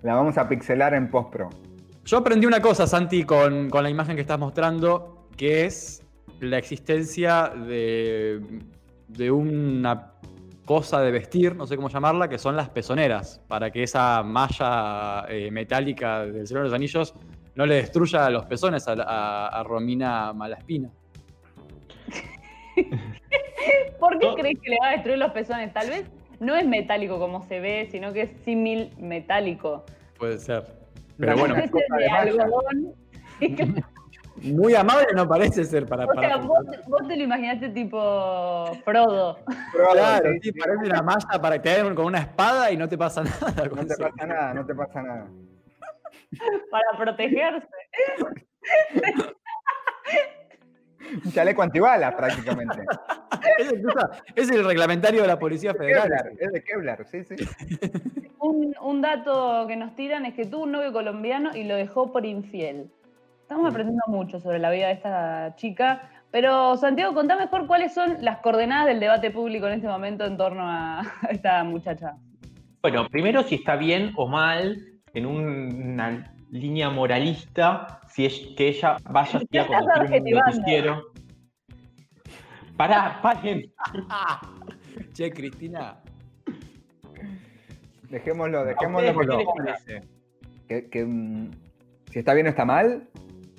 La vamos a pixelar en postpro. Yo aprendí una cosa, Santi, con, con la imagen que estás mostrando, que es la existencia de, de una cosa de vestir, no sé cómo llamarla, que son las pezoneras, para que esa malla eh, metálica del Señor de los Anillos no le destruya los pezones a, a- a Romina Malaspina. ¿Por qué No. crees que le va a destruir los pezones? Tal vez no es metálico como se ve, sino que es símil metálico. Puede ser. Pero bueno, copa de algodón. muy amable no parece ser para... O para sea, vos, vos te lo imaginaste tipo Frodo. Claro, Sí, sí, sí. parece una malla para que te den con una espada y no te pasa nada. No te eso. pasa nada, no te pasa nada. Para protegerse. Un chaleco antibalas prácticamente. Es, incluso- es el reglamentario de la Policía Federal. Kevlar, es de Kevlar, sí, sí. Un, un dato que nos tiran es que tuvo un novio colombiano y lo dejó por infiel. Estamos aprendiendo mucho sobre la vida de esta chica. Pero, Santiago, contá mejor cuáles son las coordenadas del debate público en este momento en torno a esta muchacha. Bueno, primero si está bien o mal, en un- una línea moralista, si es que ella vaya así a conducir un noticiero. Pará, paren. Che, Cristina. Dejémoslo, ¿A dejémoslo. ustedes porque- ¿Qué les parece? que, que, mm, si está bien o está mal.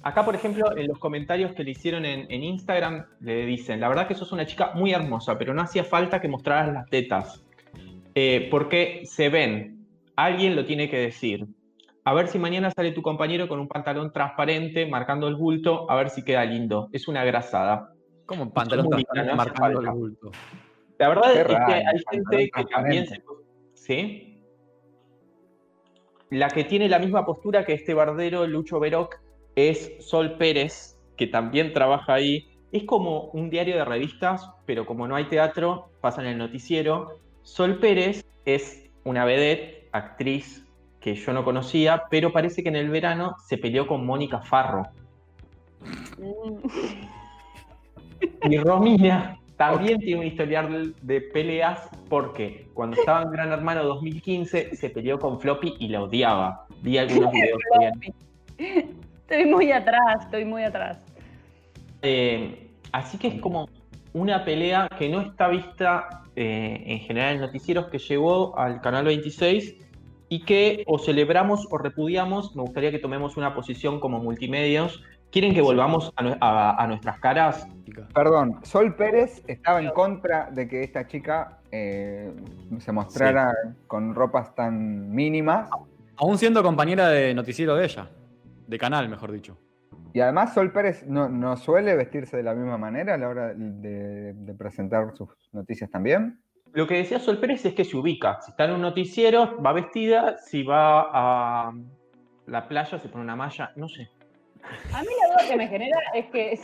Acá, por ejemplo, en los comentarios que le hicieron en, en Instagram, le dicen, la verdad que sos una chica muy hermosa, pero no hacía falta que mostraras las tetas. Eh, porque se ven, alguien lo tiene que decir. A ver si mañana sale tu compañero con un pantalón transparente, marcando el bulto, a ver si queda lindo. Es una grasada. Como pantalón marcando el bulto. La verdad Qué es que hay pantalón gente que también se... ¿Sí? La que tiene la misma postura que este bardero Lucho Veroc es Sol Pérez, que también trabaja ahí. Es como un diario de revistas, pero como no hay teatro, pasa en el noticiero. Sol Pérez es una vedette, actriz que yo no conocía, pero parece que en el verano se peleó con Mónica Farro. Y Romina también tiene un historial de peleas porque cuando estaba en Gran Hermano 2015 se peleó con Floppy y la odiaba. Vi algunos videos que Estoy muy atrás, estoy muy atrás. Eh, así que es como una pelea que no está vista eh, en general en noticieros que llegó al canal 26 y que o celebramos o repudiamos. Me gustaría que tomemos una posición como multimedios. ¿Quieren que volvamos a, nue- a- a nuestras caras? Perdón, Sol Pérez estaba en contra de que esta chica eh, se mostrara con ropas tan mínimas. Aún siendo compañera de noticiero de ella. De canal, mejor dicho. Y además Sol Pérez no, no suele vestirse de la misma manera a la hora de, de presentar sus noticias también. Lo que decía Sol Pérez es que se ubica. Si está en un noticiero, va vestida. Si va a la playa, se pone una malla. No sé. A mí la duda que me genera es que.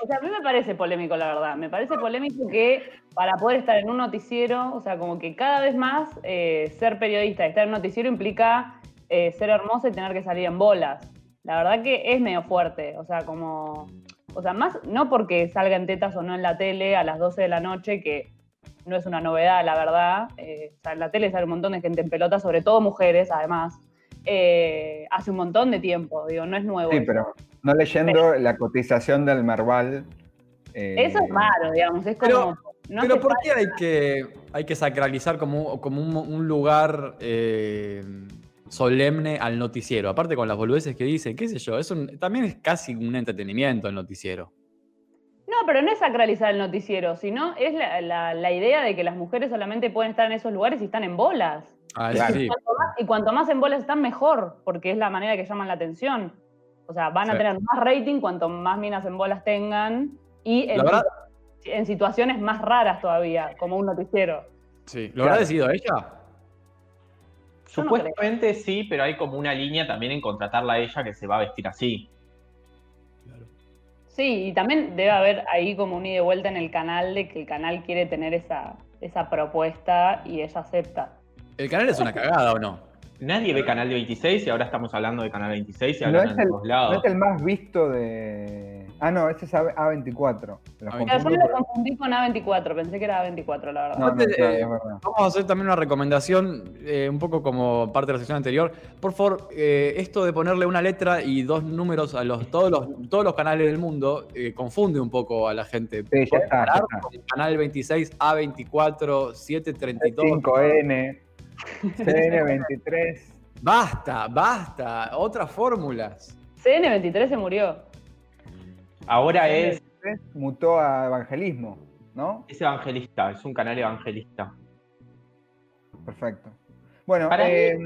O sea, a mí me parece polémico, la verdad. Me parece polémico que para poder estar en un noticiero, o sea, como que cada vez más eh, ser periodista y estar en un noticiero implica eh, ser hermosa y tener que salir en bolas. La verdad que es medio fuerte. O sea, como. O sea, más no porque salga en tetas o no en la tele a las 12 de la noche, que no es una novedad, la verdad. Eh, o sea, en la tele sale un montón de gente en pelota, sobre todo mujeres, además. Eh, hace un montón de tiempo, digo, no es nuevo. Sí, eso. pero no leyendo la cotización del Merval. eh, Eso es raro, digamos, es como... Pero- no Pero hace ¿por qué hay que, hay que sacralizar como, como un, un lugar eh, solemne al noticiero? Aparte con las boludeces que dicen, qué sé yo, es un- también es casi un entretenimiento el noticiero. No, pero no es sacralizar el noticiero, sino es la, la- la idea de que las mujeres solamente pueden estar en esos lugares y están en bolas. Ah, Claro. sí. Cuanto más- y cuanto más en bolas están, mejor, porque es la manera que llaman la atención. O sea, van a Sí. tener más rating cuanto más minas en bolas tengan y en, verdad, en situaciones más raras todavía, como un noticiero. sí. ¿Lo habrá Claro. decidido ella? Yo no Supuestamente sí, pero hay como una línea también en contratarla a ella que se va a vestir así. Sí, y también debe haber ahí como un ida y vuelta en el canal de que el canal quiere tener esa, esa propuesta y ella acepta. ¿El canal es una cagada o no? Nadie ve Canal 26 y ahora estamos hablando de Canal 26 y No hablan el, todos no lados. es el más visto de. Ah, no, ese es A- A24. Los Ah, Pero yo lo confundí con A24, pensé que era A24, la verdad. No, no, eh. Vamos a hacer también una recomendación, eh, un poco como parte de la sección anterior. Por favor, eh, esto de ponerle una letra y dos números a los, todos, los, todos los canales del mundo eh, confunde un poco a la gente. Sí, ya ¿Pueden está, ya está. Canal 26, A24, 732. 5N, CN23. Basta, basta. Otras fórmulas. CN23 se murió. Ahora es, CN23 mutó a evangelismo, ¿no? es evangelista, es un canal evangelista. Perfecto. Bueno, Para eh,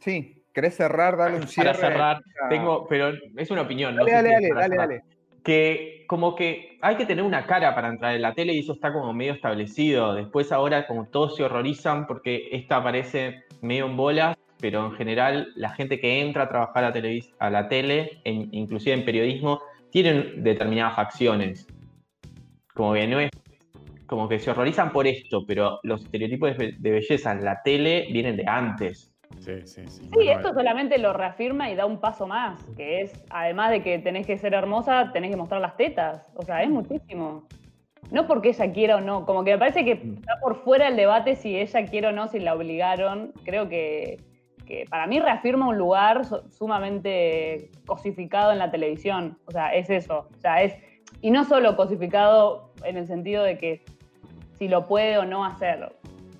sí, ¿querés cerrar? Dale un cierre. Para cerrar, tengo, pero es una opinión. no Dale, sé dale, dale, dale, dale. Que como que hay que tener una cara para entrar en la tele y eso está como medio establecido. Después ahora como todos se horrorizan porque esta aparece medio en bolas, pero en general la gente que entra a trabajar a, televis- a la tele, inclusive en periodismo, tienen determinadas facciones. Como que no es como que se horrorizan por esto, pero los estereotipos de belleza en la tele vienen de antes. Sí, sí, sí. Sí, esto solamente lo reafirma y da un paso más, que es, además de que tenés que ser hermosa, tenés que mostrar las tetas. O sea, es muchísimo. No porque ella quiera o no, como que me parece que está por fuera el debate si ella quiere o no, si la obligaron. Creo que, que para mí reafirma un lugar su- sumamente cosificado en la televisión. O sea, es eso. O sea, es, y no solo cosificado en el sentido de que si lo puede o no hacer,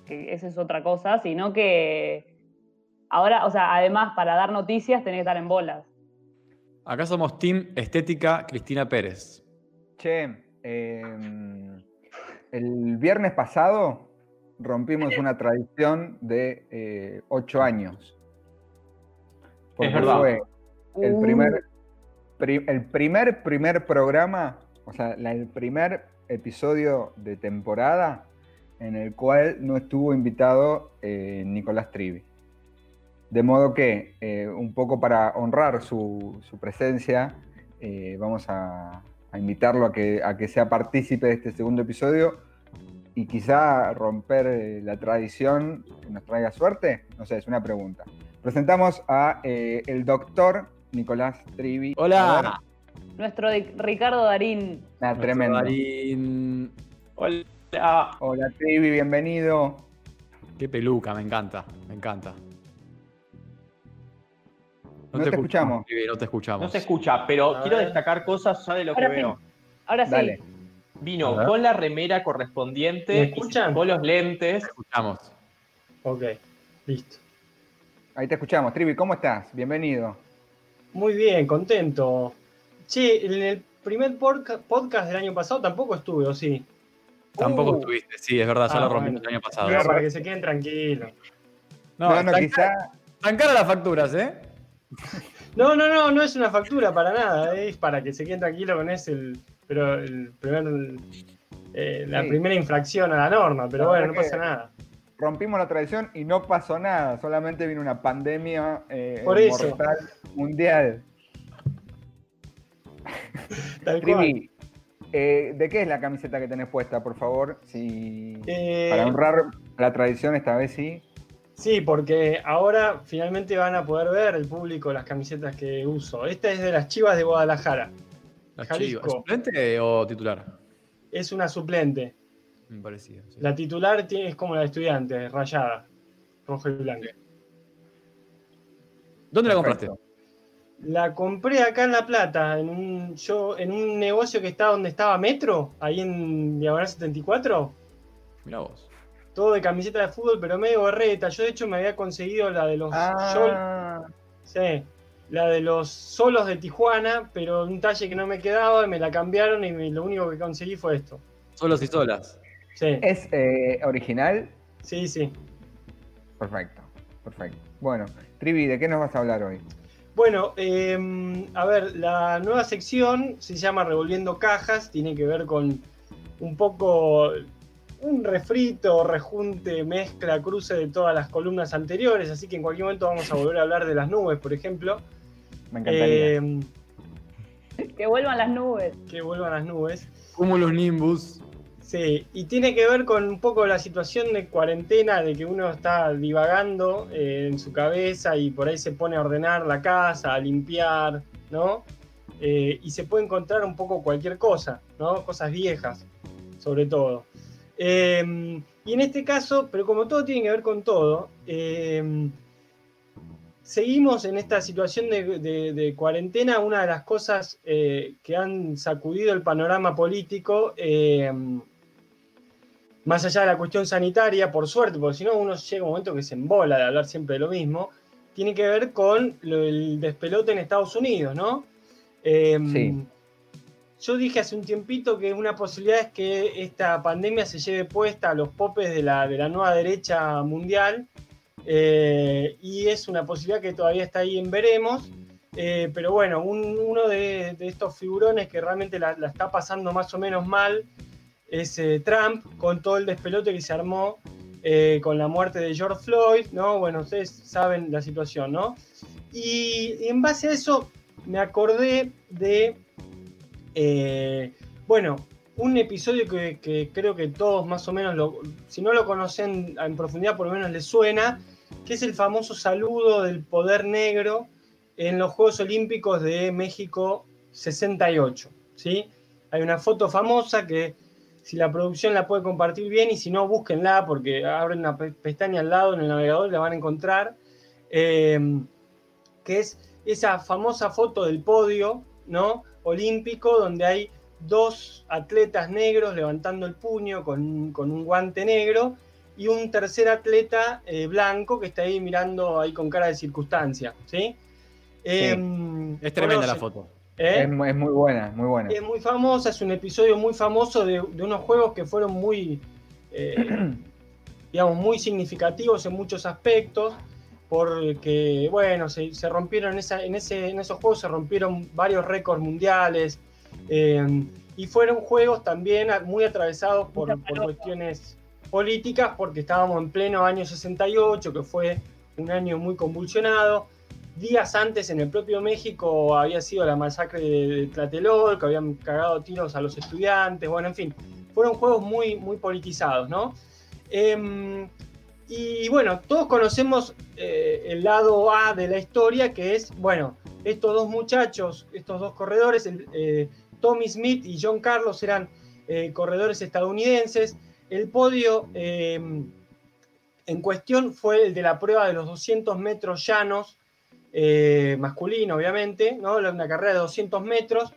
que esa es otra cosa, sino que ahora, o sea, además para dar noticias tenés que estar en bolas. Acá somos Team Estética Cristina Pérez. Che, eh, el viernes pasado rompimos una tradición de eh, ocho años. Porque verdad. fue el Uh. primer, pri- el primer, primer programa, o sea, la- el primer episodio de temporada en el cual no estuvo invitado eh, Nicolás Trivi. De modo que, eh, un poco para honrar su, su presencia, eh, vamos a, a invitarlo a que, a que sea partícipe de este segundo episodio y quizá romper eh, la tradición nos traiga suerte. No sé, es una pregunta. Presentamos a eh, el doctor Nicolás Trivi. Hola. Nuestro Ricardo Darín. Nuestro tremendo. Darín. Hola. Hola Trivi, bienvenido. Qué peluca, me encanta, me encanta. No te escuchamos. Vivi, no te escuchamos. No se escucha, pero quiero destacar cosas ya de lo Ahora que sí. veo. Ahora sí. Dale. Vino con la remera correspondiente, ¿Me escuchan? con los lentes. Te escuchamos. Ok, listo. Ahí te escuchamos. Trivi, ¿cómo estás? Bienvenido. Muy bien, contento. Che, en el primer podcast del año pasado tampoco estuve, ¿o sí? Tampoco Uh. estuviste, sí, es verdad, ya Ah, lo rompimos bueno. el año pasado. Para que se queden tranquilos. No, No, no, tan, quizá. tan caras las facturas, ¿eh? No, no, no, no es una factura para nada, es para que se queden tranquilos con ese, el, pero el primer, eh, la Sí. primera infracción a la norma, pero La bueno, no pasa nada. Rompimos la tradición y no pasó nada. Solamente vino una pandemia eh, Por eso. mortal mundial. Tal cual. Eh, ¿de qué es la camiseta que tenés puesta, por favor? Si, Eh, Para honrar la tradición esta vez sí. Sí, porque ahora finalmente van a poder ver el público las camisetas que uso. Esta es de las Chivas de Guadalajara. La Jalisco. Chiva. ¿Suplente o titular? Es una suplente. Me parecía. sí. La titular es como la de estudiantes, rayada, rojo y blanco. ¿Dónde la compraste? La compré acá en La Plata, en un, yo, en un negocio que está donde estaba Metro, ahí en Diagonal 74. Mira vos. Todo de camiseta de fútbol, pero medio berreta. Yo de hecho me había conseguido la de los Ah, sí, la de los solos de Tijuana, pero un talle que no me quedaba, y me la cambiaron y me- lo único que conseguí fue esto. Solos y solas. Sí, ¿Es eh, original? sí, sí. Perfecto, perfecto. Bueno, Trivi, ¿de qué nos vas a hablar hoy? Bueno, eh, a ver, la nueva sección se llama Revolviendo Cajas, tiene que ver con un poco un refrito, rejunte, mezcla, cruce de todas las columnas anteriores, así que en cualquier momento vamos a volver a hablar de las nubes, por ejemplo. Me encantaría. Eh, Que vuelvan las nubes. que vuelvan las nubes. Cumulus Nimbus. Sí, y tiene que ver con un poco la situación de cuarentena, de que uno está divagando eh, en su cabeza y por ahí se pone a ordenar la casa, a limpiar, ¿no? Eh, y se puede encontrar un poco cualquier cosa, ¿no? Cosas viejas, sobre todo. Eh, y en este caso, pero como todo tiene que ver con todo, eh, seguimos en esta situación de, cuarentena. Una de las cosas eh, que han sacudido el panorama político, eh, más allá de la cuestión sanitaria, por suerte, porque si no uno llega un momento que se embola de hablar siempre de lo mismo, tiene que ver con el despelote en Estados Unidos, ¿no? Sí. Yo dije hace un tiempito que una posibilidad es que esta pandemia se lleve puesta a los popes de la, de la nueva derecha mundial, eh, y es una posibilidad que todavía está ahí en veremos. Eh, pero bueno, un- uno de, estos figurones que realmente la, está pasando más o menos mal es eh, Trump, con todo el despelote que se armó con la muerte de George Floyd, ¿no? Bueno, ustedes saben la situación, ¿no? Y en base a eso me acordé de, eh, bueno, un episodio que, creo que todos más o menos, lo, si no lo conocen en profundidad, por lo menos les suena, que es el famoso saludo del poder negro en los Juegos Olímpicos de México 68. ¿sí? Hay una foto famosa que si la producción la puede compartir bien y si no, búsquenla porque abren una pe- pestaña al lado en el navegador y la van a encontrar, eh, que es esa famosa foto del podio ¿no? Olímpico donde hay dos atletas negros levantando el puño con, con un guante negro y un tercer atleta eh, blanco que está ahí mirando ahí con cara de circunstancia, ¿sí? Em, Es tremenda la foto. ¿Eh? Es, mu- es muy buena, muy buena. Es muy famosa, es un episodio muy famoso de, de unos juegos que fueron muy, eh, digamos, muy significativos en muchos aspectos, porque, bueno, se, se rompieron en, esa- en, ese, en esos juegos, se rompieron varios récords mundiales, eh, y fueron juegos también muy atravesados por, cuestiones políticas, porque estábamos en pleno año 68, que fue un año muy convulsionado. Días antes en el propio México había sido la masacre de, Tlatelolco, que habían cagado tiros a los estudiantes, bueno, en fin, fueron juegos muy, muy politizados, ¿no? Em, y bueno, todos conocemos eh, el lado A de la historia, que es, bueno, estos dos muchachos, estos dos corredores, eh, Tommy Smith y John Carlos eran eh, corredores estadounidenses. El podio en cuestión fue el de la prueba de los 200 metros llanos, masculino obviamente, ¿no? una carrera de 200 metros,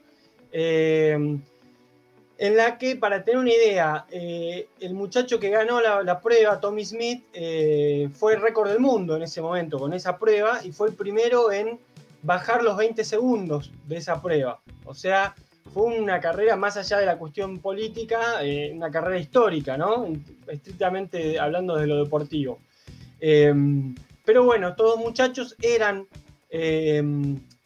en la que, para tener una idea, eh, el muchacho que ganó la, prueba, Tommy Smith, eh, fue récord del mundo en ese momento con esa prueba y fue el primero en bajar los 20 segundos de esa prueba. O sea, fue una carrera más allá de la cuestión política, eh, una carrera histórica, ¿no? Estrictamente hablando de lo deportivo. Pero bueno, todos muchachos eran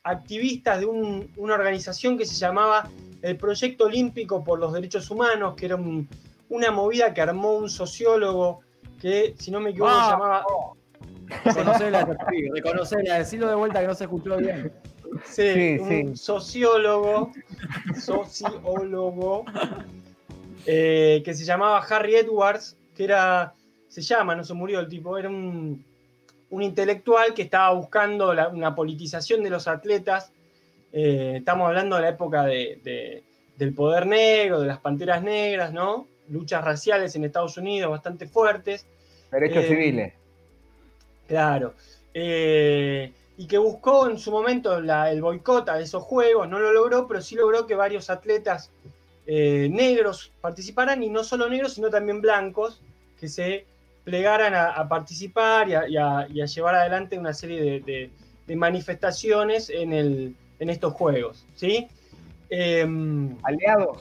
activistas de un- una organización que se llamaba el Proyecto Olímpico por los Derechos Humanos, que era un- una movida que armó un sociólogo que, si no me equivoco, Ah, se llamaba... Reconocela, reconocela, decirlo de vuelta que no se escuchó bien. Sí, Sí, un sí. sociólogo, sociólogo, eh, que se llamaba Harry Edwards, que era, se llama, no se murió el tipo, era un, un intelectual que estaba buscando la- una politización de los atletas. Eh, estamos hablando de la época de- de- del poder negro, de las panteras negras, ¿no? Luchas raciales en Estados Unidos bastante fuertes. Derechos eh, civiles. Claro. Eh, y que buscó en su momento la- el boicot a esos juegos, no lo logró, pero sí logró que varios atletas negros participaran, y no solo negros, sino también blancos, que se plegaran a, a participar y a, y a- y a llevar adelante una serie de, de- de manifestaciones en, el, en estos juegos. ¿sí? Em, Aliados.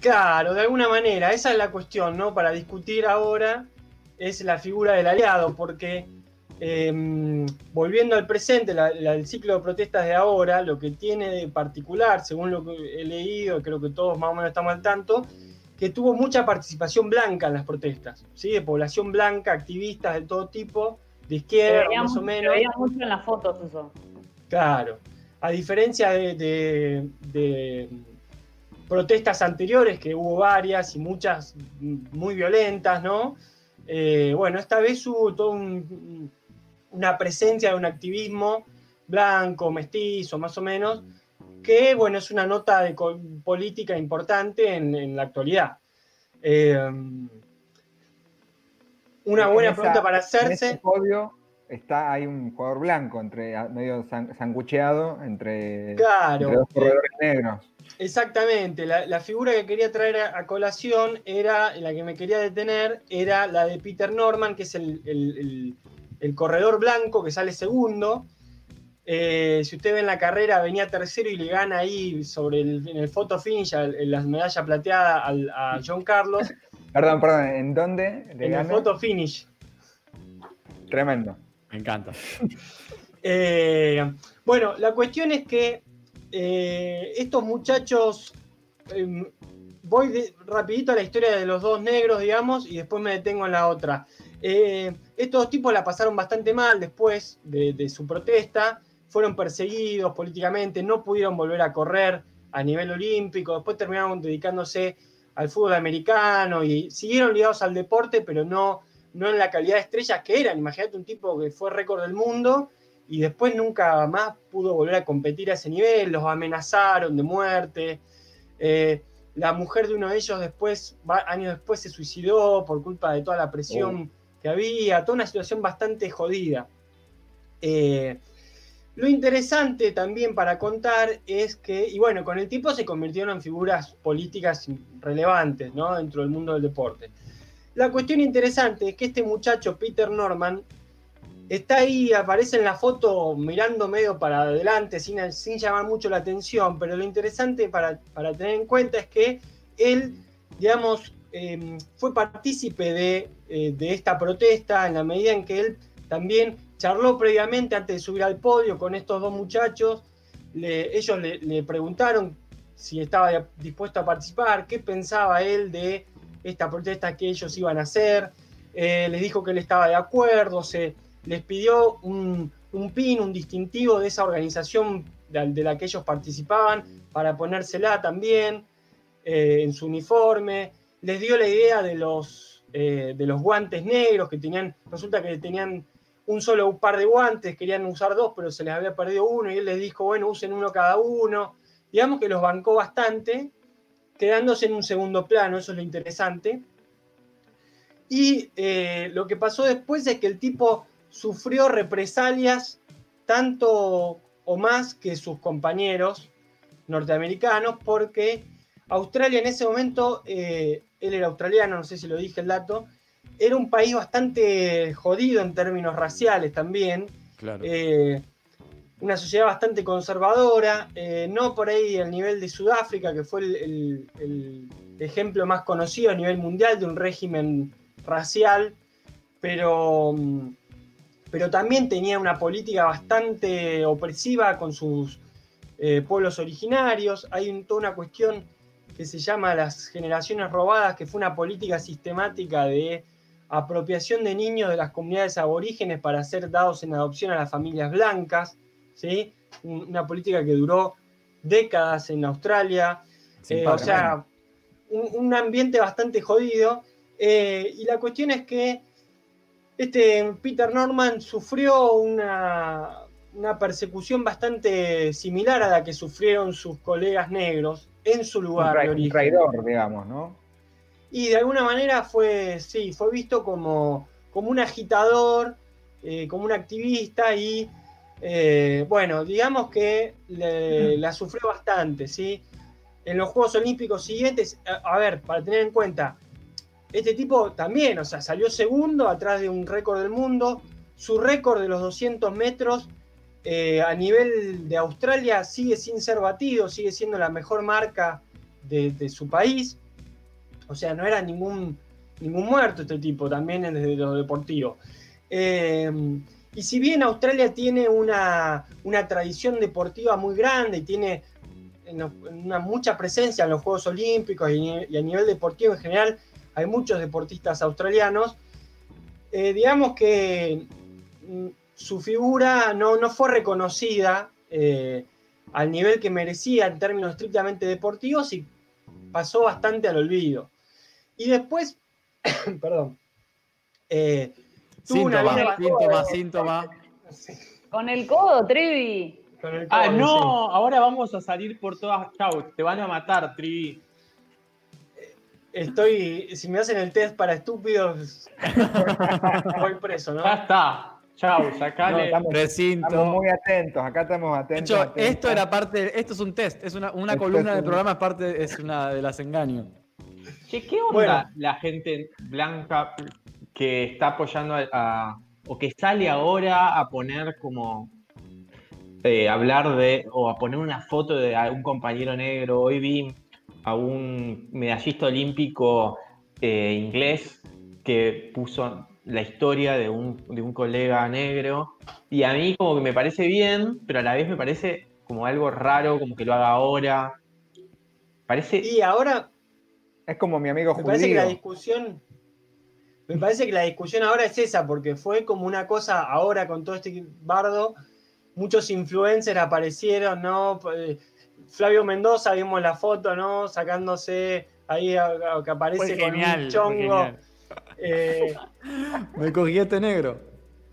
Claro, de alguna manera, esa es la cuestión, ¿no? Para discutir ahora es la figura del aliado, porque eh, volviendo al presente, la- la- el ciclo de protestas de ahora, lo que tiene de particular, según lo que he leído, creo que todos más o menos estamos al tanto, que tuvo mucha participación blanca en las protestas, ¿sí? De población blanca, activistas de todo tipo, de Se izquierda más o se menos. veía mucho en las fotos eso. Claro. A diferencia de, de- de protestas anteriores, que hubo varias y muchas muy violentas, ¿no? Eh, bueno, esta vez hubo toda un- una presencia de un activismo blanco, mestizo, más o menos, que, bueno, es una nota de política importante en, en la actualidad. Eh, una En buena esa- pregunta para En hacerse. ese podio está, hay un jugador blanco, entre, medio san- sangucheado entre, Claro. entre dos corredores negros. Exactamente, la, la figura que quería traer a, a colación era, en la que me quería detener, era la de Peter Norman, que es el, el- el- el corredor blanco que sale segundo. Eh, si usted ve en la carrera, venía tercero y le gana ahí sobre el, en el photo finish en la medalla plateada al- a John Carlos. Perdón, perdón, ¿en dónde le en el gana? photo finish. Tremendo. Me encanta. Eh, bueno, la cuestión es que eh, estos muchachos, eh, voy de- rapidito a la historia de los dos negros, digamos, y después me detengo en la otra. Eh, estos dos tipos la pasaron bastante mal después de, de su protesta, fueron perseguidos políticamente, no pudieron volver a correr a nivel olímpico, después terminaron dedicándose al fútbol americano y siguieron ligados al deporte, pero no, no en la calidad de estrellas que eran. Imagínate un tipo que fue récord del mundo y después nunca más pudo volver a competir a ese nivel, los amenazaron de muerte. Eh, la mujer de uno de ellos después, años después, se suicidó por culpa de toda la presión que había, toda una situación bastante jodida. Eh, lo interesante también para contar es que, y bueno, con el tiempo se convirtieron en figuras políticas relevantes ¿no? dentro del mundo del deporte. La cuestión interesante es que este muchacho, Peter Norman, está ahí, aparece en la foto mirando medio para adelante, sin, sin llamar mucho la atención, pero lo interesante para, para tener en cuenta es que él, digamos, eh, fue partícipe de, eh, de esta protesta en la medida en que él también charló previamente antes de subir al podio con estos dos muchachos. Ellos le, preguntaron si estaba dispuesto a participar, qué pensaba él de esta protesta que ellos iban a hacer. Eh, les dijo que él estaba de acuerdo, se les pidió un, pin, un distintivo de esa organización de, de la que ellos participaban para ponérsela también eh, en su uniforme. Les dio la idea de los, eh, de los guantes negros que tenían, resulta que tenían un solo par de guantes, querían usar dos, pero se les había perdido uno y él les dijo, bueno, usen uno cada uno. Digamos que los bancó bastante, quedándose en un segundo plano, eso es lo interesante. Y eh, lo que pasó después es que el tipo sufrió represalias tanto o más que sus compañeros norteamericanos, porque Australia en ese momento, eh, él era australiano, no sé si lo dije el dato, era un país bastante jodido en términos raciales también. Claro. Eh, una sociedad bastante conservadora, eh, no por ahí al nivel de Sudáfrica, que fue el, el- el ejemplo más conocido a nivel mundial de un régimen racial, pero, mm, pero también tenía una política bastante opresiva con sus eh, pueblos originarios. Hay un- toda una cuestión que se llama las generaciones robadas, que fue una política sistemática de apropiación de niños de las comunidades aborígenes para ser dados en adopción a las familias blancas. ¿sí? Un- Una política que duró décadas en Australia. Eh, o sea, un, un ambiente bastante jodido. Eh, y la cuestión es que este Peter Norman sufrió una, una persecución bastante similar a la que sufrieron sus colegas negros en su Un, lugar tra- de un origen. traidor, digamos, ¿no? Y de alguna manera fue, sí, fue visto como, como un agitador, eh, como un activista y, eh, bueno, digamos que le- la sufrió bastante, ¿sí? En los Juegos Olímpicos siguientes, a, a ver, para tener en cuenta, este tipo también, o sea, salió segundo atrás de un récord del mundo, su récord de los 200 metros eh, a nivel de Australia sigue sin ser batido, sigue siendo la mejor marca de, de su país. O sea, no era ningún, ningún muerto este tipo, también desde lo deportivo. Eh, y si bien Australia tiene una, una tradición deportiva muy grande y tiene una mucha presencia en los Juegos Olímpicos y, y a nivel deportivo en general, hay muchos deportistas australianos, eh, digamos que mm, su figura no, no fue reconocida eh, al nivel que merecía en términos estrictamente deportivos y pasó bastante al olvido. Y después, perdón, eh, una Síntoma, síntoma, síntoma. Con el codo, Trivi. Con el Ah, codo, no, sí. ahora vamos a salir por todas. Chau, te van a matar, Trivi. Estoy, si me hacen el test para estúpidos, voy preso, ¿no? Ya está. Chau, sacale. No, estamos, Recinto. estamos muy atentos, acá estamos De atentos. hecho, atentos. esto era parte, esto es un test, es una, una columna es del un- programa, es parte, es una de las engaños. Che, ¿qué onda Bueno. la gente blanca que está apoyando a, a- o que sale ahora a poner como eh, hablar de o a poner una foto de a un compañero negro? Hoy vi a un medallista olímpico eh, inglés que puso la historia de un, de un colega negro y a mí como que me parece bien, pero a la vez me parece como algo raro, como que lo haga ahora. Parece Y ahora Es como mi amigo me parece que la discusión, me parece que la discusión ahora es esa, porque fue como una cosa ahora con todo este bardo, muchos influencers aparecieron, ¿no? Eh, Flavio Mendoza, vimos la foto, ¿no? Sacándose ahí a- a- que aparece Fue con genial, un chongo. genial. Eh, Me cogí este negro.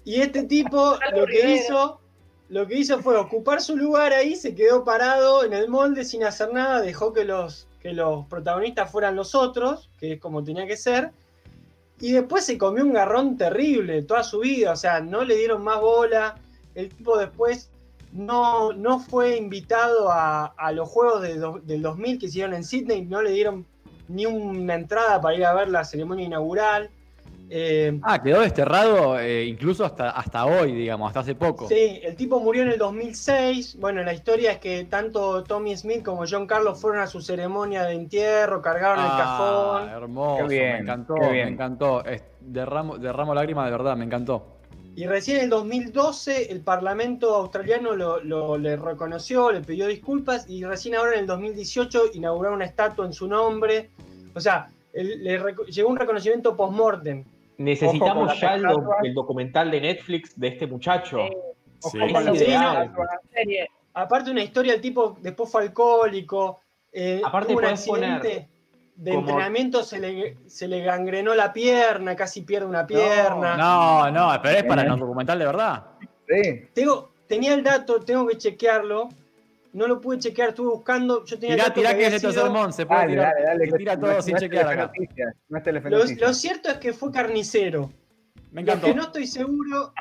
Y este tipo lo que hizo, lo que hizo fue ocupar su lugar ahí, se quedó parado en el molde sin hacer nada, dejó que los, que los protagonistas fueran los otros, que es como tenía que ser. Y después se comió un garrón terrible toda su vida, o sea, no le dieron más bola. El tipo después no, no fue invitado a, los juegos de do- del 2000 que hicieron en Sydney, no le dieron ni una entrada para ir a ver la ceremonia inaugural. Eh, Ah, quedó desterrado eh, incluso hasta, hasta hoy, digamos, hasta hace poco. Sí, el tipo murió en el 2006. Bueno, la historia es que tanto Tommy Smith como John Carlos fueron a su ceremonia de entierro, cargaron el Ah, cajón. hermoso, Qué bien, me encantó, qué me encantó. Es- derramo, derramo lágrimas de verdad, me encantó. Y recién en el 2012 el Parlamento australiano lo, lo- le reconoció, le pidió disculpas y recién ahora en el 2018 inauguraron una estatua en su nombre. O sea, el- le llegó un reconocimiento post-mortem. Necesitamos Ojo ya el, do- el documental de Netflix de este muchacho. Sí. Ojo Sí. Serie. Aparte una historia, el tipo después fue alcohólico. eh, Aparte tuvo un poner accidente de como- entrenamiento, se le, se le gangrenó la pierna, casi pierde una pierna. No, no, pero es para no documental de verdad. Sí. Tengo, tenía el dato, tengo que chequearlo. No lo pude chequear, estuve buscando. Yo tenía Tirá, tirá que que es sido- mon, se puede Dale, tirar. dale, dale. se que tira todo sin no chequear acá. Telefe-Noticias, No es Lo, lo cierto es que fue carnicero. Me Lo encantó. que no estoy seguro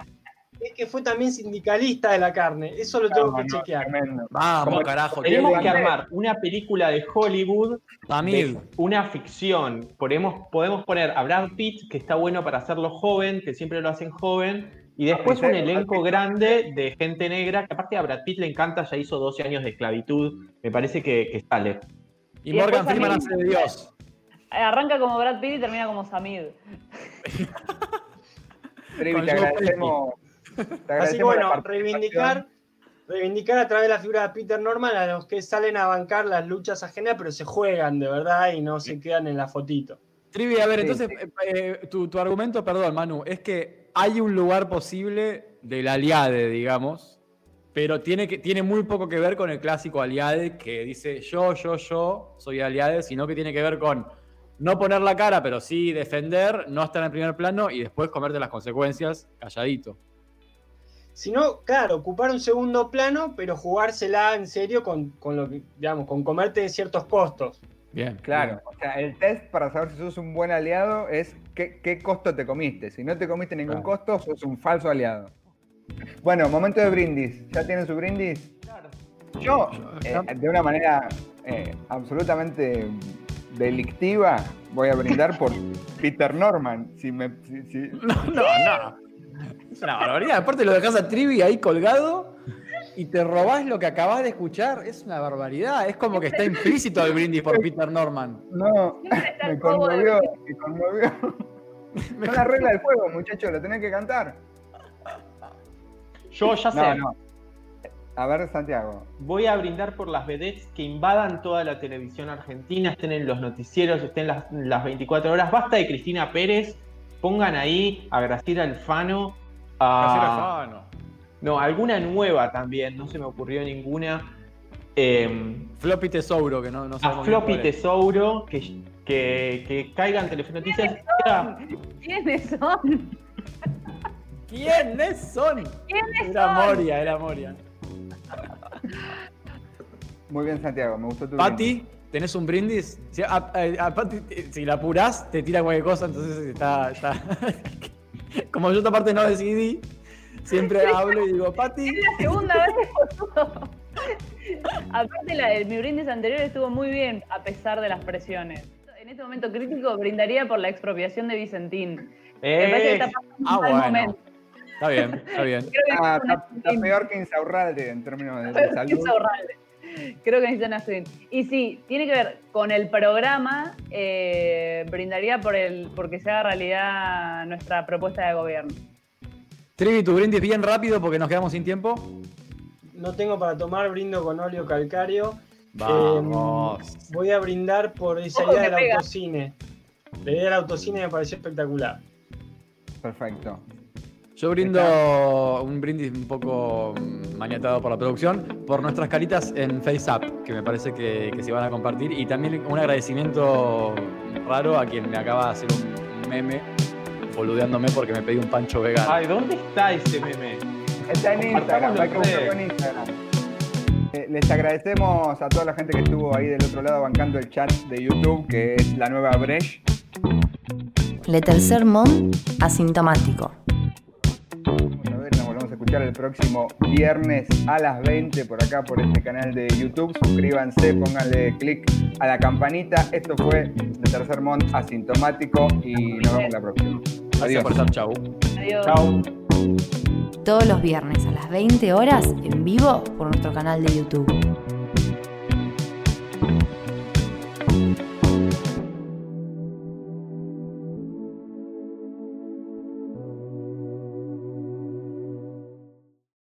es que fue también sindicalista de la carne. Eso lo tengo No, que no, chequear. tremendo. Vamos, Como- carajo. Tenemos que armar una película de Hollywood, Tamil. de una ficción. Podemos, podemos poner a Brad Pitt, que está bueno para hacerlo joven, que siempre lo hacen joven, y después un elenco grande de gente negra, que aparte a Brad Pitt le encanta, ya hizo 12 años de esclavitud, me parece que, que sale. Y Y Morgan Freeman hace de Dios. Arranca como Brad Pitt y termina como Samid. Trivi, te agradecemos. te Así que bueno, reivindicar, reivindicar a través de la figura de Peter Norman a los que salen a bancar las luchas ajenas, pero se juegan de verdad y no se quedan en la fotito. Trivi, a ver, Sí, entonces, eh, eh, tu, tu argumento, perdón, Manu, es que hay un lugar posible del aliade, digamos, pero tiene, que, tiene muy poco que ver con el clásico aliade que dice yo, yo, yo soy aliade, sino que tiene que ver con no poner la cara, pero sí defender, no estar en el primer plano y después comerte las consecuencias calladito. Si no, claro, ocupar un segundo plano, pero jugársela en serio con, con lo que, digamos, con comerte ciertos costos. Bien. Claro, o sea, el test para saber si sos un buen aliado es qué, qué costo te comiste. Si no te comiste ningún Claro. costo, sos un falso aliado. Bueno, momento de brindis. ¿Ya tienen su brindis? Yo, eh, de una manera eh, absolutamente delictiva, voy a brindar por Peter Norman. Si me, si- si- No, no, no. Es una barbaridad. Aparte lo dejas a Trivi ahí colgado y te robás lo que acabás de escuchar. Es una barbaridad. Es como que está implícito el brindis por Peter Norman. No, me conmovió, me conmovió. Son las reglas del juego, muchachos, lo tenés que cantar. Yo ya sé, No, no. A ver, Santiago. voy a brindar por las vedettes que invadan toda la televisión argentina, estén en los noticieros, estén las, las 24 horas. Basta de Cristina Pérez, pongan ahí a Graciela Alfano, a... No, alguna nueva también, no se me ocurrió ninguna. Eh, Floppy Tesouro, que no, no a sabemos Floppy cuál es. Tesouro, que, que, que caigan Telefonoticias. ¿Quiénes son? ¿Quiénes son? ¿Quiénes Era son? Moria, era Moria. Muy bien, Santiago, me gustó tu brindis. Pati, ¿tenés un brindis? Si, a, a- a Pati, si la apurás, te tira cualquier cosa, entonces está. está- Como yo esta parte no decidí, siempre hablo y digo, Pati. Es la segunda vez, boludo. Aparte, la, el, mi brindis anterior estuvo muy bien, a pesar de las presiones. En este momento crítico, brindaría por la expropiación de Vicentín. Me parece que Eh, está pasando un Ah, mal bueno. momento. Está bien, está bien. Ah, está, está peor que Insaurralde en términos de, de salud. Insaurralde. Creo que necesitan hacer. Y sí, tiene que ver con el programa, eh, brindaría por el porque se haga realidad nuestra propuesta de gobierno. Trivi, tu brindis bien rápido porque nos quedamos sin tiempo. No tengo para tomar, brindo con óleo calcáreo. Vamos. Eh, voy a brindar por esa idea del pega. autocine. La idea del autocine me pareció espectacular. Perfecto. Yo brindo un brindis un poco mm, maniatado por la producción, por nuestras caritas en FaceApp, que me parece que, que se van a compartir, y también un agradecimiento raro a quien me acaba de hacer un meme boludeándome porque me pedí un pancho vegano. Ay, ¿dónde está ese meme? Está en Instagram, hay que buscarlo en Instagram. Eh, Les agradecemos a toda la gente que estuvo ahí del otro lado bancando el chat de YouTube, que es la nueva Breche. Le tercer mon asintomático. Vamos a ver, nos volvemos a escuchar el próximo viernes a las 20 por acá, por este canal de YouTube. Suscríbanse, pónganle clic a la campanita. Esto fue el tercer mon asintomático y nos vemos la próxima. Gracias Adiós. por estar, chau. Adiós. Chao. Todos los viernes a las 20 horas en vivo por nuestro canal de YouTube.